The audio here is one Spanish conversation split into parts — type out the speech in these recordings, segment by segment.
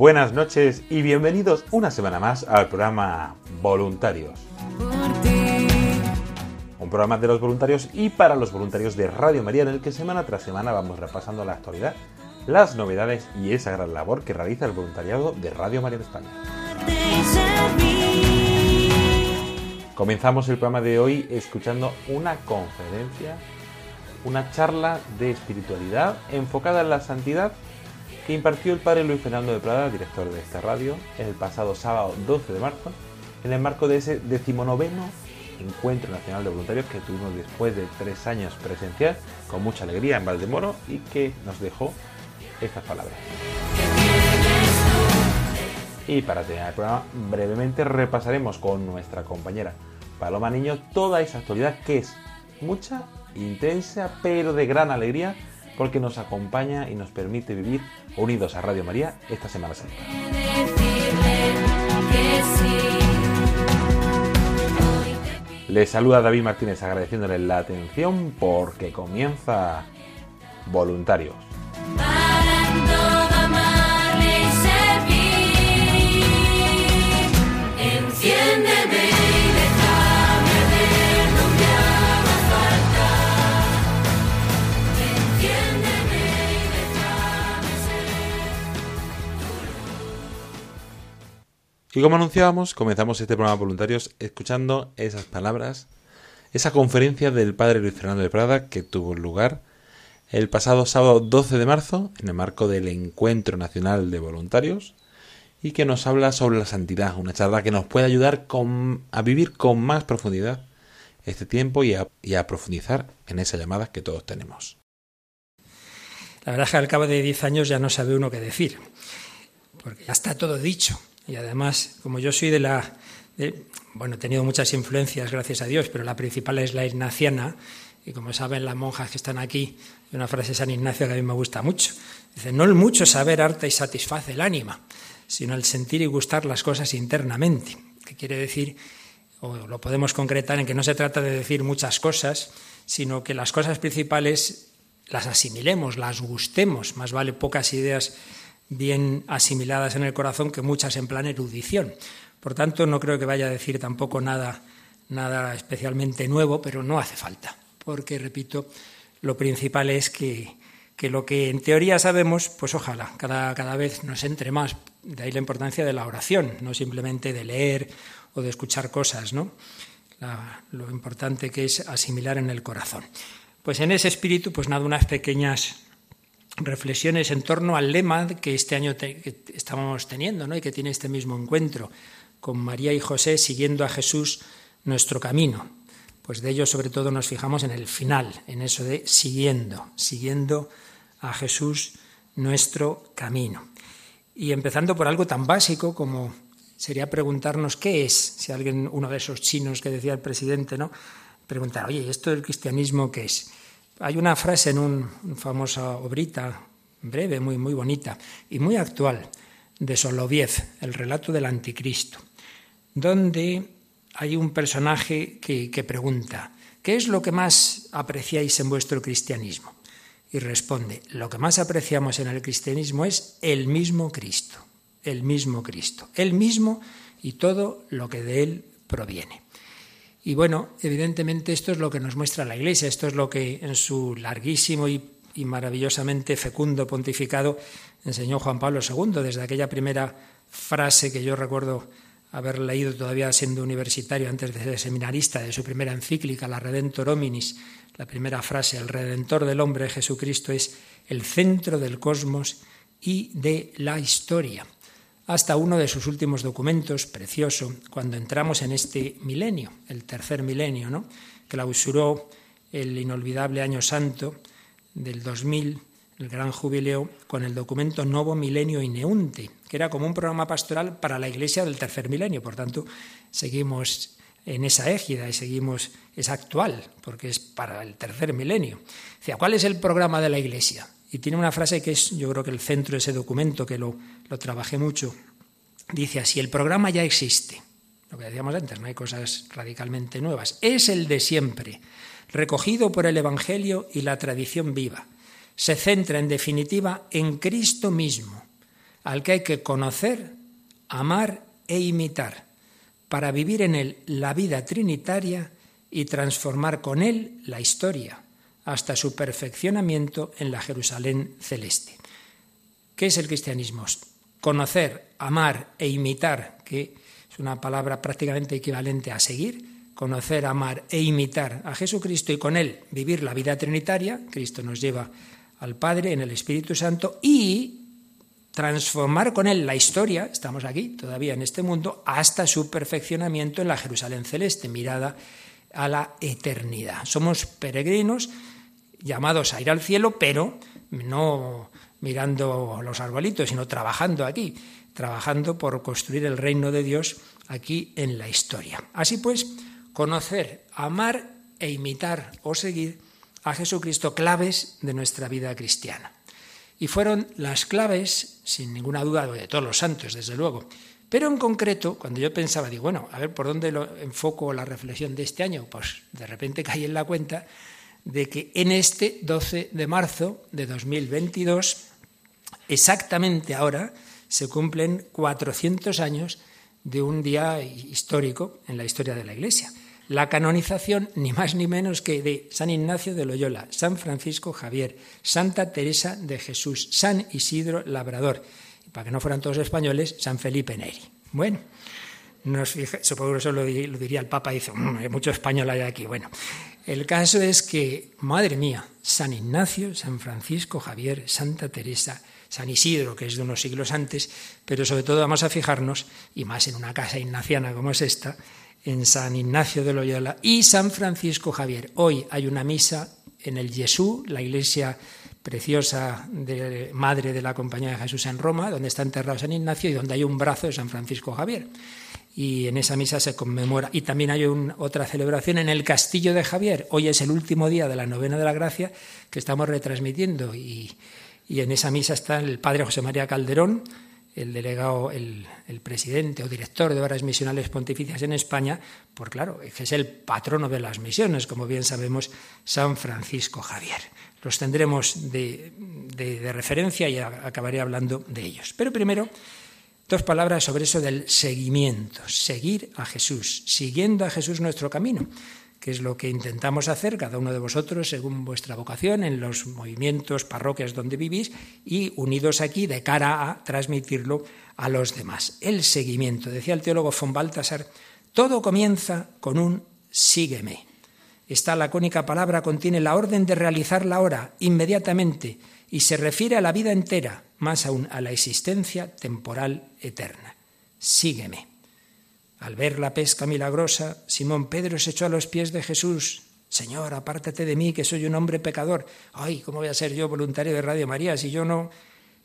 Buenas noches y bienvenidos una semana más al programa Voluntarios. Un programa de los voluntarios y para los voluntarios de Radio María en el que semana tras semana vamos repasando la actualidad, las novedades y esa gran labor que realiza el voluntariado de Radio María de España. Comenzamos el programa de hoy escuchando una conferencia, una charla de espiritualidad enfocada en la santidad que impartió el padre Luis Fernando de Prada, director de esta radio, el pasado sábado 12 de marzo, en el marco de ese decimonoveno Encuentro Nacional de Voluntarios que tuvimos después de tres años presencial, con mucha alegría en Valdemoro y que nos dejó estas palabras. Y para terminar el programa, brevemente repasaremos con nuestra compañera Paloma Niño toda esa actualidad que es mucha, intensa, pero de gran alegría, porque nos acompaña y nos permite vivir unidos a Radio María esta Semana Santa. Les saluda David Martínez agradeciéndole la atención porque comienza Voluntarios. Y como anunciábamos, comenzamos este programa Voluntarios escuchando esas palabras, esa conferencia del padre Luis Fernando de Prada que tuvo lugar el pasado sábado 12 de marzo en el marco del Encuentro Nacional de Voluntarios y que nos habla sobre la santidad, una charla que nos puede ayudar a vivir con más profundidad este tiempo y a, y a profundizar en esa llamada que todos tenemos. La verdad es que al cabo de 10 años ya no sabe uno qué decir, porque ya está todo dicho. Y además, como yo soy de la... bueno, he tenido muchas influencias, gracias a Dios, pero la principal es la ignaciana, y como saben las monjas que están aquí, hay una frase de San Ignacio que a mí me gusta mucho. Dice, no el mucho saber harta y satisface el ánima, sino el sentir y gustar las cosas internamente. Que quiere decir, o lo podemos concretar en que no se trata de decir muchas cosas, sino que las cosas principales las asimilemos, las gustemos. Más vale pocas ideas bien asimiladas en el corazón que muchas en plan erudición. Por tanto, no creo que vaya a decir tampoco nada, nada especialmente nuevo, pero no hace falta, porque, repito, lo principal es que, que lo que en teoría sabemos, pues ojalá cada, cada vez nos entre más. De ahí la importancia de la oración, no simplemente de leer o de escuchar cosas, ¿no? Lo importante que es asimilar en el corazón. Pues en ese espíritu, pues nada, unas pequeñas reflexiones en torno al lema que este año te- que estamos teniendo, ¿no? Y que tiene este mismo encuentro con María y José siguiendo a Jesús nuestro camino. Pues de ello sobre todo nos fijamos en el final, en eso de siguiendo, siguiendo a Jesús nuestro camino. Y empezando por algo tan básico como sería preguntarnos qué es, si alguien, uno de esos chinos que decía el presidente, ¿no? Preguntar, oye, ¿y ¿esto del cristianismo qué es? Hay una frase en un, una famosa obrita, breve, muy, muy bonita y muy actual, de Soloviev, el relato del anticristo, donde hay un personaje que, que pregunta, ¿qué es lo que más apreciáis en vuestro cristianismo? Y responde, lo que más apreciamos en el cristianismo es el mismo Cristo, el mismo Cristo, el mismo y todo lo que de él proviene. Y bueno, evidentemente esto es lo que nos muestra la Iglesia, esto es lo que en su larguísimo y, maravillosamente fecundo pontificado enseñó Juan Pablo II, desde aquella primera frase que yo recuerdo haber leído todavía siendo universitario antes de ser seminarista de su primera encíclica, la Redentor Hominis, la primera frase, el Redentor del hombre, Jesucristo, es el centro del cosmos y de la historia. Hasta uno de sus últimos documentos, precioso, cuando entramos en este milenio, el tercer milenio, ¿no? clausuró el inolvidable año santo del 2000, el gran jubileo, con el documento Novo Milenio Ineunte, que era como un programa pastoral para la iglesia del tercer milenio. Por tanto, seguimos en esa égida y seguimos, es actual, porque es para el tercer milenio. Decía, ¿cuál es el programa de la iglesia? Y tiene una frase que es, yo creo que el centro de ese documento, que lo, lo trabajé mucho, dice así, el programa ya existe, lo que decíamos antes, no hay cosas radicalmente nuevas, es el de siempre, recogido por el Evangelio y la tradición viva. Se centra en definitiva en Cristo mismo, al que hay que conocer, amar e imitar, para vivir en él la vida trinitaria y transformar con él la historia hasta su perfeccionamiento en la Jerusalén celeste. ¿Qué es el cristianismo? Conocer, amar e imitar, que es una palabra prácticamente equivalente a seguir, conocer, amar e imitar a Jesucristo y con él vivir la vida trinitaria, Cristo nos lleva al Padre en el Espíritu Santo y transformar con él la historia, estamos aquí todavía en este mundo, hasta su perfeccionamiento en la Jerusalén celeste, mirada a la eternidad. Somos peregrinos llamados a ir al cielo, pero no mirando los arbolitos, sino trabajando aquí, trabajando por construir el reino de Dios aquí en la historia. Así pues, conocer, amar e imitar o seguir a Jesucristo claves de nuestra vida cristiana. Y fueron las claves, sin ninguna duda, de todos los santos, desde luego. Pero en concreto, cuando yo pensaba, digo, bueno, a ver, ¿por dónde lo enfoco la reflexión de este año? Pues de repente caí en la cuenta de que en este 12 de marzo de 2022, exactamente ahora, se cumplen 400 años de un día histórico en la historia de la Iglesia. La canonización, ni más ni menos que de San Ignacio de Loyola, San Francisco Javier, Santa Teresa de Jesús, San Isidro Labrador, y para que no fueran todos españoles, San Felipe Neri. Bueno, nos supongo que eso lo, diría el Papa, dice, mmm, mucho español hay aquí. Bueno, el caso es que, madre mía, San Ignacio, San Francisco Javier, Santa Teresa, San Isidro, que es de unos siglos antes, pero sobre todo vamos a fijarnos, y más en una casa ignaciana como es esta, en San Ignacio de Loyola y San Francisco Javier. Hoy hay una misa en el Jesús, la iglesia preciosa de madre de la Compañía de Jesús en Roma, donde está enterrado San Ignacio y donde hay un brazo de San Francisco Javier y en esa misa se conmemora. Y también hay otra celebración en el Castillo de Javier. Hoy es el último día de la novena de la gracia que estamos retransmitiendo y, en esa misa está el padre José María Calderón, el delegado, el, presidente o director de Obras Misionales Pontificias en España, por claro, es el patrono de las misiones, como bien sabemos, San Francisco Javier. Los tendremos de referencia y acabaré hablando de ellos. Pero primero Dos palabras sobre eso del seguimiento, seguir a Jesús, siguiendo a Jesús nuestro camino, que es lo que intentamos hacer cada uno de vosotros según vuestra vocación en los movimientos, parroquias donde vivís y unidos aquí de cara a transmitirlo a los demás. El seguimiento, decía el teólogo von Baltasar, todo comienza con un sígueme. Esta lacónica palabra contiene la orden de realizar la hora inmediatamente y se refiere a la vida entera, más aún a la existencia temporal eterna. Sígueme. Al ver la pesca milagrosa, Simón Pedro se echó a los pies de Jesús. Señor, apártate de mí, que soy un hombre pecador. Ay, ¿cómo voy a ser yo voluntario de Radio María si yo no?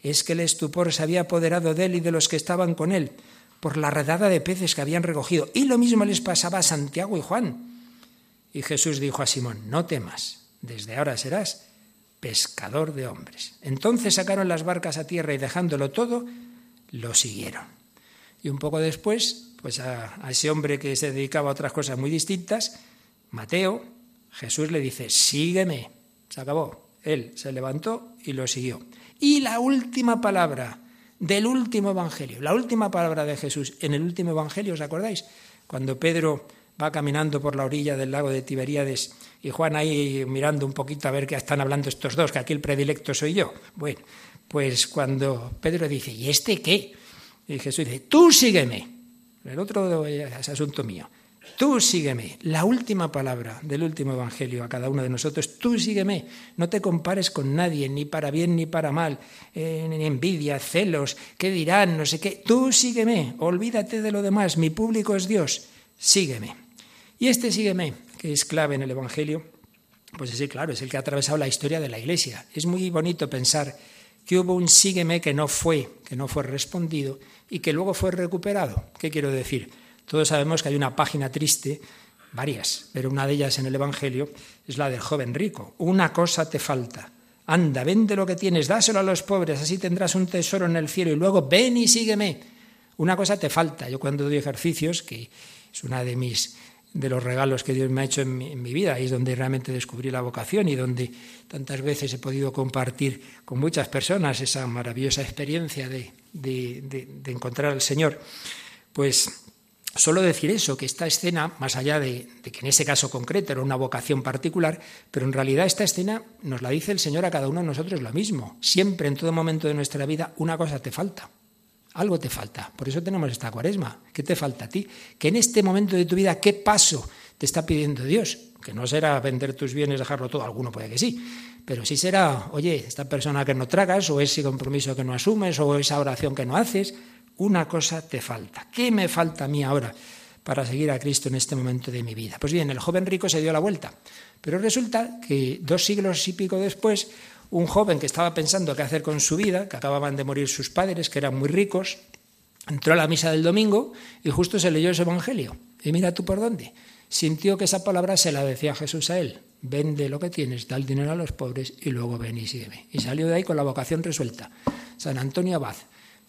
Es que el estupor se había apoderado de él y de los que estaban con él, por la redada de peces que habían recogido. Y lo mismo les pasaba a Santiago y Juan. Y Jesús dijo a Simón, no temas, desde ahora serás pescador de hombres. Entonces sacaron las barcas a tierra y dejándolo todo, lo siguieron. Y un poco después, pues a, ese hombre que se dedicaba a otras cosas muy distintas, Mateo, Jesús le dice, sígueme. Se acabó. Él se levantó y lo siguió. Y la última palabra del último evangelio, la última palabra de Jesús en el último evangelio, ¿os acordáis? Cuando Pedro va caminando por la orilla del lago de Tiberíades y Juan ahí mirando un poquito a ver qué están hablando estos dos, que aquí el predilecto soy yo. Bueno, pues cuando Pedro dice, ¿y este qué? Y Jesús dice, tú sígueme. El otro es asunto mío. Tú sígueme. La última palabra del último evangelio a cada uno de nosotros, tú sígueme. No te compares con nadie, ni para bien ni para mal, eh, envidia, celos, qué dirán, no sé qué. Tú sígueme. Olvídate de lo demás. Mi público es Dios. Sígueme. Y este sígueme, que es clave en el evangelio, pues sí, claro, es el que ha atravesado la historia de la iglesia. Es muy bonito pensar que hubo un sígueme que no fue, que no fue respondido y que luego fue recuperado. ¿Qué quiero decir? Todos sabemos que hay una página triste, varias, pero una de ellas en el Evangelio es la del joven rico. Una cosa te falta. Anda, vende lo que tienes, dáselo a los pobres, así tendrás un tesoro en el cielo y luego ven y sígueme. Una cosa te falta. Yo cuando doy ejercicios, que es una de mis de los regalos que Dios me ha hecho en mi, vida, ahí es donde realmente descubrí la vocación y donde tantas veces he podido compartir con muchas personas esa maravillosa experiencia de, de encontrar al Señor. Pues Solo decir eso, que esta escena, más allá de, que en ese caso concreto era una vocación particular, pero en realidad esta escena nos la dice el Señor a cada uno de nosotros lo mismo. Siempre, en todo momento de nuestra vida, una cosa te falta. Algo te falta. Por eso tenemos esta cuaresma. ¿Qué te falta a ti? Que en este momento de tu vida, ¿qué paso te está pidiendo Dios? Que no será vender tus bienes, dejarlo todo, alguno puede que sí. Pero sí será, oye, esta persona que no tragas, o ese compromiso que no asumes, o esa oración que no haces, una cosa te falta. ¿Qué me falta a mí ahora para seguir a Cristo en este momento de mi vida? Pues bien, el joven rico se dio la vuelta, pero resulta que dos siglos y pico después, un joven que estaba pensando qué hacer con su vida, que acababan de morir sus padres, que eran muy ricos, entró a la misa del domingo y justo se leyó ese evangelio. Y mira tú por dónde. Sintió que esa palabra se la decía Jesús a él. Vende lo que tienes, da el dinero a los pobres y luego ven y sígueme. Y salió de ahí con la vocación resuelta. San Antonio Abad,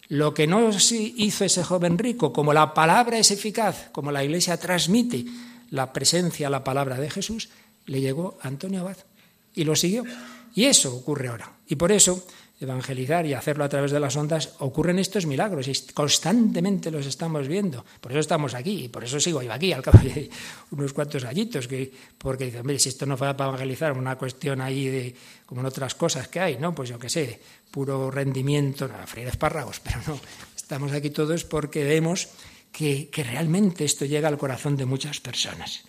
lo que no hizo ese joven rico, como la palabra es eficaz, como la Iglesia transmite la presencia, la palabra de Jesús, le llegó a Antonio Abad y lo siguió. Y eso ocurre ahora. Y por eso evangelizar y hacerlo a través de las ondas, ocurren estos milagros y constantemente los estamos viendo. Por eso estamos aquí y por eso sigo yo aquí, al cabo de unos cuantos añitos, que, porque dicen, hombre, si esto no fuera para evangelizar, una cuestión ahí de, como en otras cosas que hay, ¿no? Pues yo qué sé, puro rendimiento, no, freír espárragos, pero no, estamos aquí todos porque vemos que, que realmente esto llega al corazón de muchas personas.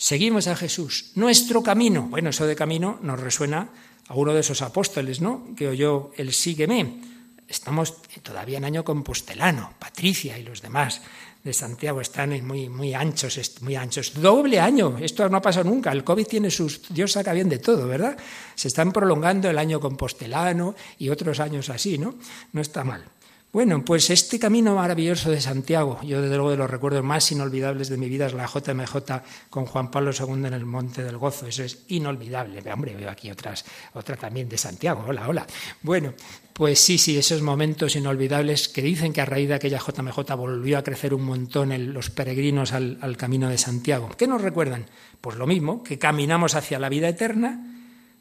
Seguimos a Jesús, nuestro camino. Bueno, eso de camino nos resuena a uno de esos apóstoles, ¿no? Que oyó el sígueme. Estamos todavía en año compostelano, Patricia y los demás de Santiago están muy, muy anchos, muy anchos. Doble año, esto no ha pasado nunca. El COVID tiene sus. Dios saca bien de todo, ¿verdad? Se están prolongando el año compostelano y otros años así, ¿no? No está mal. Bueno, pues este camino maravilloso de Santiago, yo desde luego de los recuerdos más inolvidables de mi vida es la JMJ con Juan Pablo II en el Monte del Gozo, eso es inolvidable. Hombre, veo aquí otras, otra también de Santiago, hola, hola. Bueno, pues sí, sí, esos momentos inolvidables que dicen que a raíz de aquella JMJ volvió a crecer un montón los peregrinos al, al camino de Santiago. ¿Qué nos recuerdan? Pues lo mismo, que caminamos hacia la vida eterna,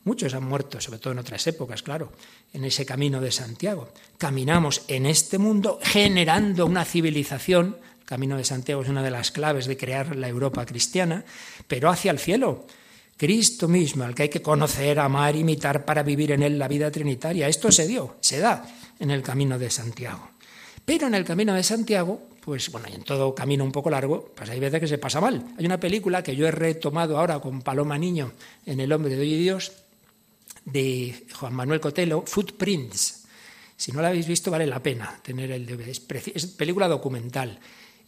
Muchos han muerto, sobre todo en otras épocas, claro, en ese camino de Santiago. Caminamos en este mundo generando una civilización. El camino de Santiago es una de las claves de crear la Europa cristiana, pero hacia el cielo. Cristo mismo, al que hay que conocer, amar, imitar para vivir en él la vida trinitaria. Esto se dio, se da en el camino de Santiago. Pero en el camino de Santiago, pues bueno, y en todo camino un poco largo, pues hay veces que se pasa mal. Hay una película que yo he retomado ahora con Paloma Niño en El hombre de hoy y Dios, de Juan Manuel Cotelo, Footprints. Si no la habéis visto, vale la pena tener el DVD. Es, película documental.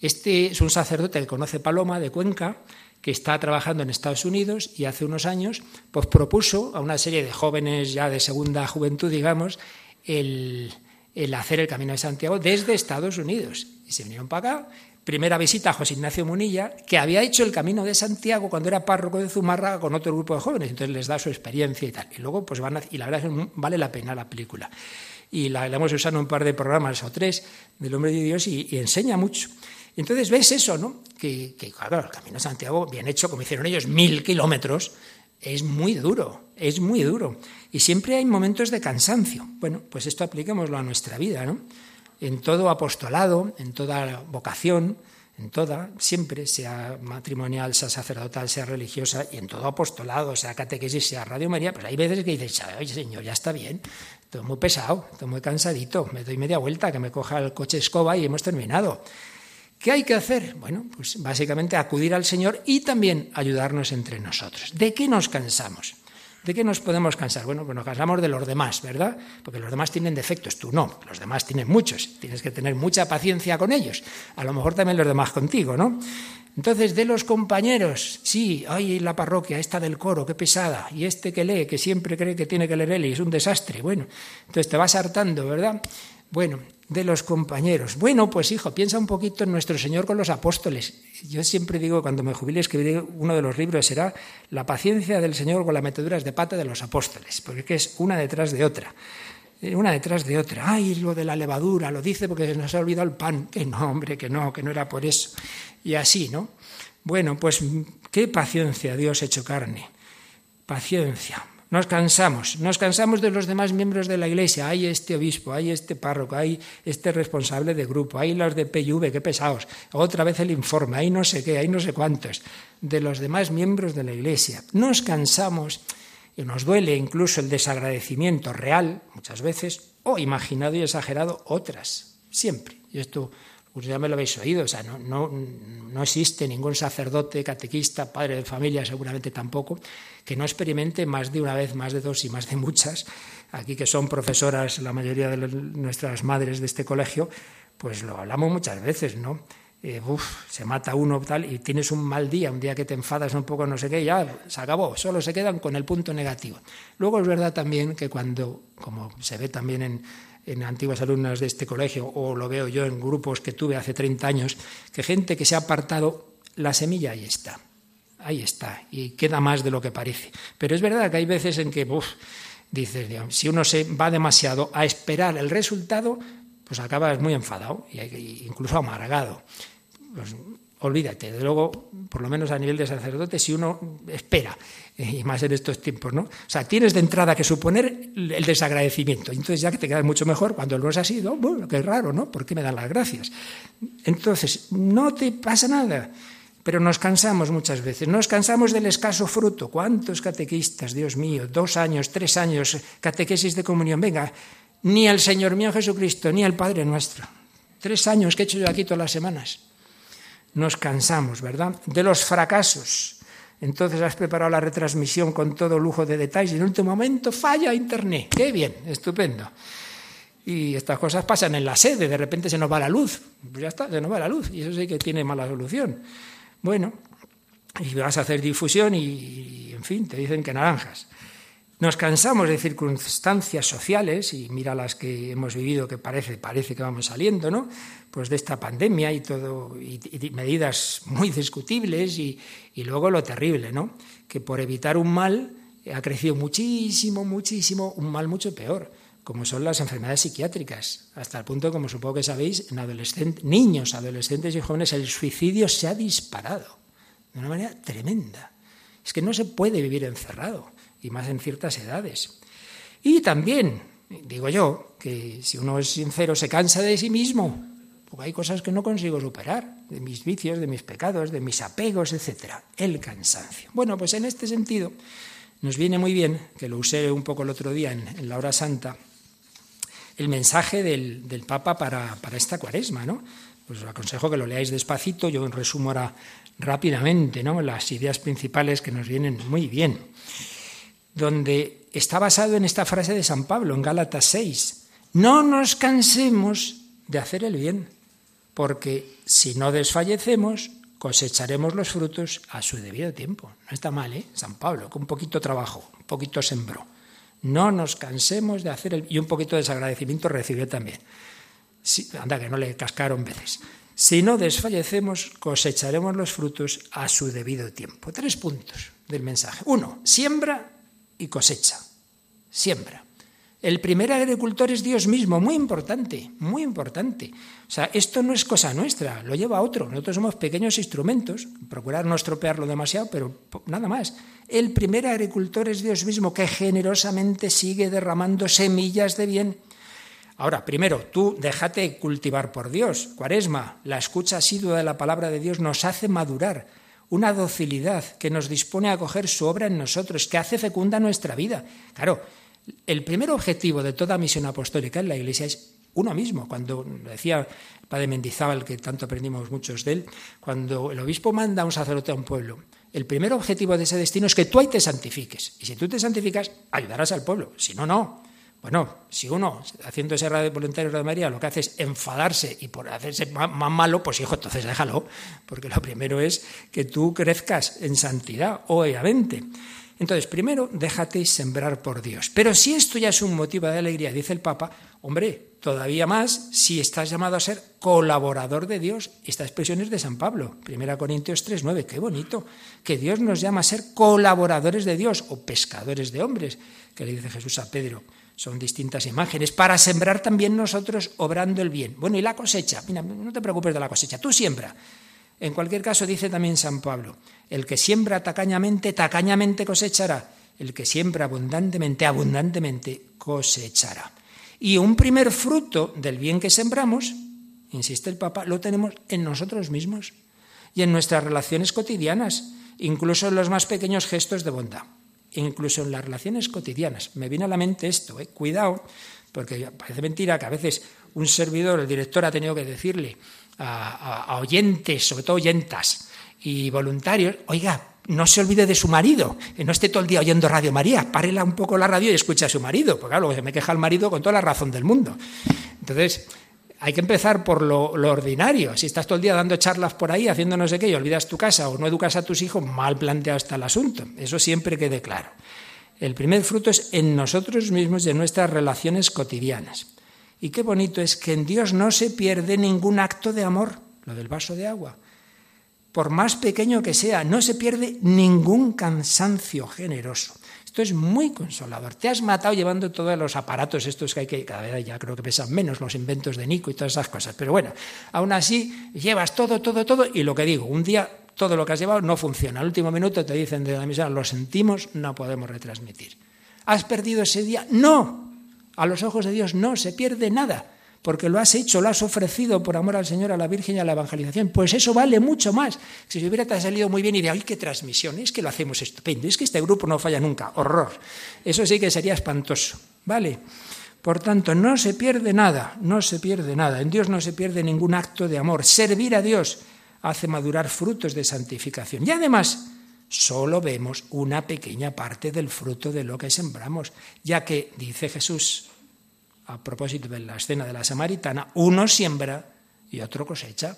Este es un sacerdote que conoce Paloma de Cuenca, que está trabajando en Estados Unidos y hace unos años pues propuso a una serie de jóvenes ya de segunda juventud, digamos, el, el hacer el Camino de Santiago desde Estados Unidos. Y se vinieron para acá primera visita a José Ignacio Munilla, que había hecho el camino de Santiago cuando era párroco de Zumárraga con otro grupo de jóvenes, entonces les da su experiencia y tal. Y luego, pues van a, y la verdad que vale la pena la película. Y la, hemos usado en un par de programas o tres del Hombre de Dios y, enseña mucho. Entonces ves eso, ¿no? Que, que, claro, el Camino de Santiago, bien hecho, como hicieron ellos, mil kilómetros, es muy duro, es muy duro. Y siempre hay momentos de cansancio. Bueno, pues esto apliquémoslo a nuestra vida, ¿no? En todo apostolado, en toda vocación, en toda, siempre, sea matrimonial, sea sacerdotal, sea religiosa, y en todo apostolado, sea catequesis, sea Radio María, pues hay veces que dices, oye señor, ya está bien, estoy muy pesado, estoy muy cansadito, me doy media vuelta, que me coja el coche escoba y hemos terminado. ¿Qué hay que hacer? Bueno, pues básicamente acudir al Señor y también ayudarnos entre nosotros. ¿De qué nos cansamos? ¿De qué nos podemos cansar? Bueno, pues nos cansamos de los demás, ¿verdad? Porque los demás tienen defectos, tú no, los demás tienen muchos, tienes que tener mucha paciencia con ellos, a lo mejor también los demás contigo, ¿no? Entonces, de los compañeros, sí, ay, la parroquia, esta del coro, qué pesada, y este que lee, que siempre cree que tiene que leer él y es un desastre, bueno, entonces te vas hartando, ¿verdad? Bueno, de los compañeros. Bueno, pues hijo, piensa un poquito en nuestro Señor con los apóstoles. Yo siempre digo, cuando me jubile, escribiré uno de los libros, será La paciencia del Señor con las meteduras de pata de los apóstoles, porque es una detrás de otra. Eh, una detrás de otra. Ay, lo de la levadura, lo dice porque se nos ha olvidado el pan. Que no, hombre, que no, que no era por eso. Y así, ¿no? Bueno, pues qué paciencia Dios hecho carne. Paciencia. Nos cansamos, nos cansamos de los demás miembros de la iglesia. Hay este obispo, hay este párroco, hay este responsable de grupo, hay los de PIV, qué pesados. Otra vez el informe, hay no sé qué, hay no sé cuántos. De los demás miembros de la iglesia. Nos cansamos y nos duele incluso el desagradecimiento real, muchas veces, o imaginado y exagerado, otras. Siempre. Y esto pues ya me lo habéis oído, o sea, no, no, no, existe ningún sacerdote, catequista, padre de familia, seguramente tampoco, que no experimente más de una vez, más de dos y más de muchas. Aquí que son profesoras, la mayoría de nuestras madres de este colegio, pues lo hablamos muchas veces, ¿no? Eh, se mata uno tal y tienes un mal día, un día que te enfadas un poco, no sé qué, ya se acabó, solo se quedan con el punto negativo. Luego es verdad también que cuando, como se ve también en en antiguas alumnas de este colegio, o lo veo yo en grupos que tuve hace 30 años, que gente que se ha apartado, la semilla ahí está, ahí está, y queda más de lo que parece. Pero es verdad que hay veces en que, uff, dices, si uno se va demasiado a esperar el resultado, pues acabas muy enfadado, e incluso amargado. Pues, olvídate, de luego, por lo menos a nivel de sacerdote, si uno espera, eh, y más en estos tiempos, ¿no? O sea, tienes de entrada que suponer el desagradecimiento, entonces ya que te quedas mucho mejor cuando no es así, ¿no? bueno, qué raro, ¿no? ¿Por qué me dan las gracias? Entonces, no te pasa nada, pero nos cansamos muchas veces, nos cansamos del escaso fruto. ¿Cuántos catequistas, Dios mío, dos años, tres años, catequesis de comunión? Venga, ni el Señor mío Jesucristo, ni el Padre nuestro. Tres años que he hecho yo aquí todas las semanas nos cansamos, ¿verdad? De los fracasos. Entonces has preparado la retransmisión con todo lujo de detalles y en último momento falla Internet. Qué bien, estupendo. Y estas cosas pasan en la sede, de repente se nos va la luz. Pues ya está, se nos va la luz y eso sí que tiene mala solución. Bueno, y vas a hacer difusión y, en fin, te dicen que naranjas. Nos cansamos de circunstancias sociales, y mira las que hemos vivido que parece, parece que vamos saliendo, ¿no? Pues de esta pandemia y todo, y, medidas muy discutibles, y, y, luego lo terrible, ¿no? Que por evitar un mal ha crecido muchísimo, muchísimo, un mal mucho peor, como son las enfermedades psiquiátricas, hasta el punto, como supongo que sabéis, en adolescentes, niños, adolescentes y jóvenes, el suicidio se ha disparado de una manera tremenda. Es que no se puede vivir encerrado y más en ciertas edades. Y también, digo yo, que si uno es sincero se cansa de sí mismo, porque hay cosas que no consigo superar, de mis vicios, de mis pecados, de mis apegos, etc. El cansancio. Bueno, pues en este sentido nos viene muy bien, que lo usé un poco el otro día en, la hora santa, el mensaje del, del Papa para, para, esta cuaresma, ¿no? Pues os aconsejo que lo leáis despacito, yo resumo ahora rápidamente, ¿no? Las ideas principales que nos vienen muy bien donde está basado en esta frase de San Pablo, en Gálatas 6. No nos cansemos de hacer el bien, porque si no desfallecemos, cosecharemos los frutos a su debido tiempo. No está mal, ¿eh? San Pablo, con un poquito trabajo, un poquito sembró. No nos cansemos de hacer el y un poquito de desagradecimiento recibió también. anda, que no le cascaron veces. Si no desfallecemos, cosecharemos los frutos a su debido tiempo. Tres puntos del mensaje. Uno, siembra y cosecha, siembra. El primer agricultor es Dios mismo, muy importante, muy importante. O sea, esto no es cosa nuestra, lo lleva otro. Nosotros somos pequeños instrumentos, procurar no estropearlo demasiado, pero nada más. El primer agricultor es Dios mismo, que generosamente sigue derramando semillas de bien. Ahora, primero, tú déjate cultivar por Dios. Cuaresma, la escucha asidua de la palabra de Dios nos hace madurar. Una docilidad que nos dispone a acoger su obra en nosotros, que hace fecunda nuestra vida. Claro, el primer objetivo de toda misión apostólica en la Iglesia es uno mismo. Cuando decía el padre Mendizábal, que tanto aprendimos muchos de él, cuando el obispo manda a un sacerdote a un pueblo, el primer objetivo de ese destino es que tú ahí te santifiques. Y si tú te santificas, ayudarás al pueblo. Si no, no. Bueno, si uno, haciendo ese radio voluntario de María, lo que hace es enfadarse y por hacerse más, malo, pues hijo, entonces déjalo. Porque lo primero es que tú crezcas en santidad, obviamente. Entonces, primero, déjate sembrar por Dios. Pero si esto ya es un motivo de alegría, dice el Papa, hombre, todavía más si estás llamado a ser colaborador de Dios. Esta expresión es de San Pablo, 1 Corintios 3, 9. Qué bonito, que Dios nos llama a ser colaboradores de Dios o pescadores de hombres, que le dice Jesús a Pedro. Son distintas imágenes, para sembrar también nosotros obrando el bien. Bueno, y la cosecha, mira, no te preocupes de la cosecha, tú siembra. En cualquier caso, dice también San Pablo, el que siembra tacañamente, tacañamente cosechará. El que siembra abundantemente, abundantemente cosechará. Y un primer fruto del bien que sembramos, insiste el Papa, lo tenemos en nosotros mismos y en nuestras relaciones cotidianas, incluso en los más pequeños gestos de bondad, incluso en las relaciones cotidianas. Me viene a la mente esto, ¿eh? cuidado, porque parece mentira que a veces un servidor, el director, ha tenido que decirle a, oyentes, sobre todo oyentas y voluntarios, oiga, no se olvide de su marido, que no esté todo el día oyendo Radio María, párela un poco la radio y escuche a su marido, porque claro, se me queja el marido con toda la razón del mundo. Entonces, hay que empezar por lo, ordinario. Si estás todo el día dando charlas por ahí, haciendo no sé qué, y olvidas tu casa o no educas a tus hijos, mal planteado está el asunto. Eso siempre quede claro. El primer fruto es en nosotros mismos y en nuestras relaciones cotidianas. Y qué bonito es que en Dios no se pierde ningún acto de amor, lo del vaso de agua. Por más pequeño que sea, no se pierde ningún cansancio generoso. Es muy consolador. Te has matado llevando todos los aparatos estos que hay que, cada vez ya creo que pesan menos, los inventos de Nico y todas esas cosas. Pero bueno, aún así llevas todo, todo, todo y lo que digo, un día todo lo que has llevado no funciona. Al último minuto te dicen de la misa, lo sentimos, no podemos retransmitir. ¿Has perdido ese día? No, a los ojos de Dios no se pierde nada, porque lo has hecho, lo has ofrecido por amor al Señor, a la Virgen y a la evangelización. Pues eso vale mucho más. Si hubiera salido muy bien y de, ¡ay, qué transmisión! Es que lo hacemos estupendo, es que este grupo no falla nunca, horror. Eso sí que sería espantoso, ¿vale? Por tanto, no se pierde nada, no se pierde nada. En Dios no se pierde ningún acto de amor. Servir a Dios hace madurar frutos de santificación. Y además, solo vemos una pequeña parte del fruto de lo que sembramos, ya que, dice Jesús, a propósito de la escena de la samaritana, uno siembra y otro cosecha.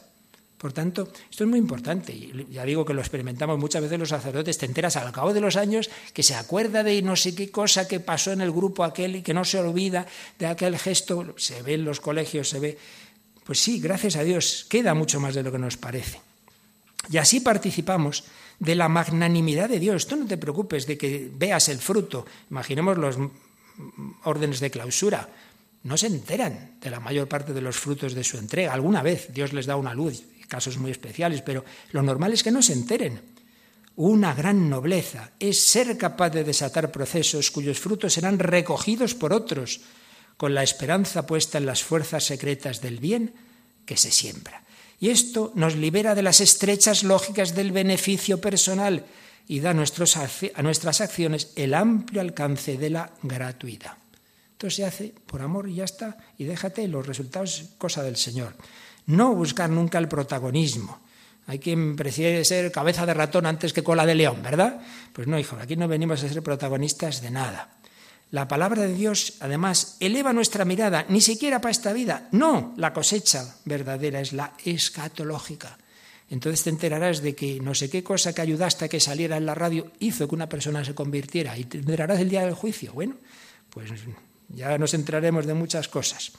Por tanto, esto es muy importante. Ya digo que lo experimentamos muchas veces los sacerdotes. Te enteras al cabo de los años que se acuerda de no sé qué cosa que pasó en el grupo aquel y que no se olvida de aquel gesto. Se ve en los colegios, se ve. Pues sí, gracias a Dios, queda mucho más de lo que nos parece. Y así participamos de la magnanimidad de Dios. Tú no te preocupes de que veas el fruto. Imaginemos los órdenes de clausura no se enteran de la mayor parte de los frutos de su entrega. Alguna vez Dios les da una luz, casos muy especiales, pero lo normal es que no se enteren. Una gran nobleza es ser capaz de desatar procesos cuyos frutos serán recogidos por otros, con la esperanza puesta en las fuerzas secretas del bien que se siembra. Y esto nos libera de las estrechas lógicas del beneficio personal y da a, nuestras acciones el amplio alcance de la gratuidad. Esto se hace por amor y ya está, y déjate, los resultados cosa del Señor. No buscar nunca el protagonismo. Hay quien prefiere ser cabeza de ratón antes que cola de león, ¿verdad? Pues no, hijo, aquí no venimos a ser protagonistas de nada. La palabra de Dios, además, eleva nuestra mirada, ni siquiera para esta vida. No, la cosecha verdadera es la escatológica. Entonces te enterarás de que no sé qué cosa que ayudaste a que saliera en la radio hizo que una persona se convirtiera y te enterarás el día del juicio. Bueno, pues ya nos entraremos de muchas cosas.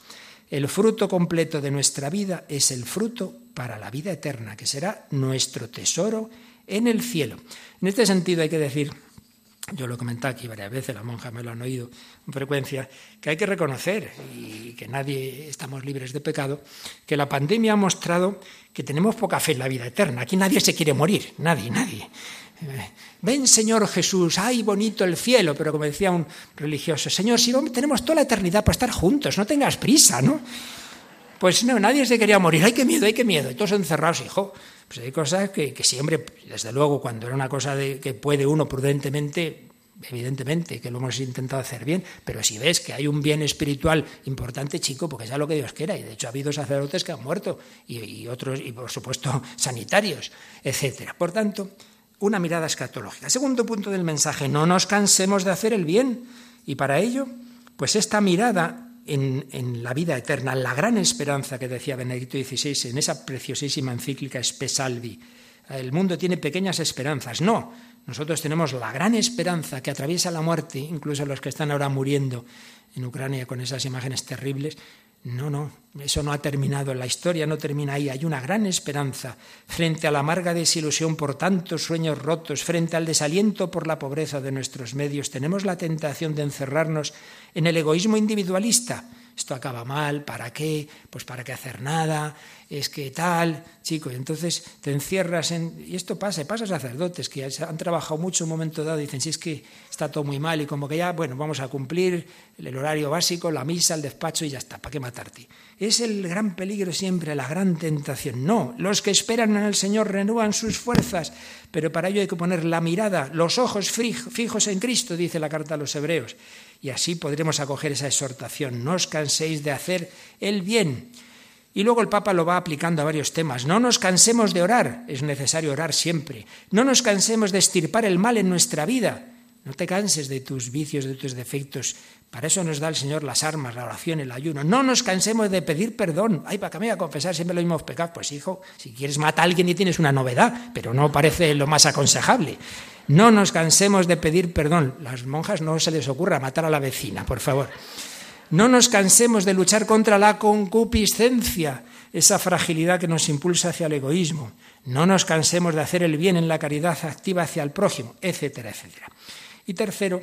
El fruto completo de nuestra vida es el fruto para la vida eterna, que será nuestro tesoro en el cielo. En este sentido hay que decir, yo lo he comentado aquí varias veces, las monjas me lo han oído con frecuencia, que hay que reconocer, y que nadie estamos libres de pecado, que la pandemia ha mostrado que tenemos poca fe en la vida eterna. Aquí nadie se quiere morir, nadie, nadie. Ven Señor Jesús, ay bonito el cielo, pero como decía un religioso, Señor, si tenemos toda la eternidad para estar juntos, no tengas prisa, ¿no? Pues no, nadie se quería morir, ay qué miedo, ay qué miedo, y todos encerrados, hijo. Pues hay cosas que, siempre, desde luego, cuando era una cosa que puede uno prudentemente, evidentemente que lo hemos intentado hacer bien, pero si ves que hay un bien espiritual importante, chico, porque es lo que Dios quiera, y de hecho ha habido sacerdotes que han muerto, y, y otros, y por supuesto sanitarios, etcétera. Por tanto, una mirada escatológica. Segundo punto del mensaje, no nos cansemos de hacer el bien, y para ello, pues esta mirada en, la vida eterna, la gran esperanza que decía Benedicto XVI en esa preciosísima encíclica Spesalvi. El mundo tiene pequeñas esperanzas. No, nosotros tenemos la gran esperanza que atraviesa la muerte, incluso los que están ahora muriendo en Ucrania con esas imágenes terribles. No, no, eso no ha terminado, la historia no termina ahí. Hay una gran esperanza frente a la amarga desilusión por tantos sueños rotos, frente al desaliento por la pobreza de nuestros medios. Tenemos la tentación de encerrarnos en el egoísmo individualista. Esto acaba mal, ¿para qué? Pues para qué hacer nada, es que tal, chico, y entonces te encierras en... Y esto pasa, pasa a sacerdotes que han trabajado mucho un momento dado dicen, si es que está todo muy mal y como que ya, bueno, vamos a cumplir el horario básico, la misa, el despacho y ya está, ¿para qué matarte? Es el gran peligro siempre, la gran tentación. No, los que esperan en el Señor renuevan sus fuerzas, pero para ello hay que poner la mirada, los ojos fijos en Cristo, dice la carta a los hebreos. Y así podremos acoger esa exhortación, no os canséis de hacer el bien. Y luego el Papa lo va aplicando a varios temas. No nos cansemos de orar, es necesario orar siempre. No nos cansemos de estirpar el mal en nuestra vida. No te canses de tus vicios, de tus defectos. Para eso nos da el Señor las armas, la oración, el ayuno. No nos cansemos de pedir perdón. Ay, para que me voy a confesar siempre los mismos pecados. Pues hijo, si quieres matar a alguien y tienes una novedad, pero no parece lo más aconsejable. No nos cansemos de pedir perdón. Las monjas no se les ocurra matar a la vecina, por favor. No nos cansemos de luchar contra la concupiscencia, esa fragilidad que nos impulsa hacia el egoísmo. No nos cansemos de hacer el bien en la caridad activa hacia el prójimo, etcétera, etcétera. Y tercero,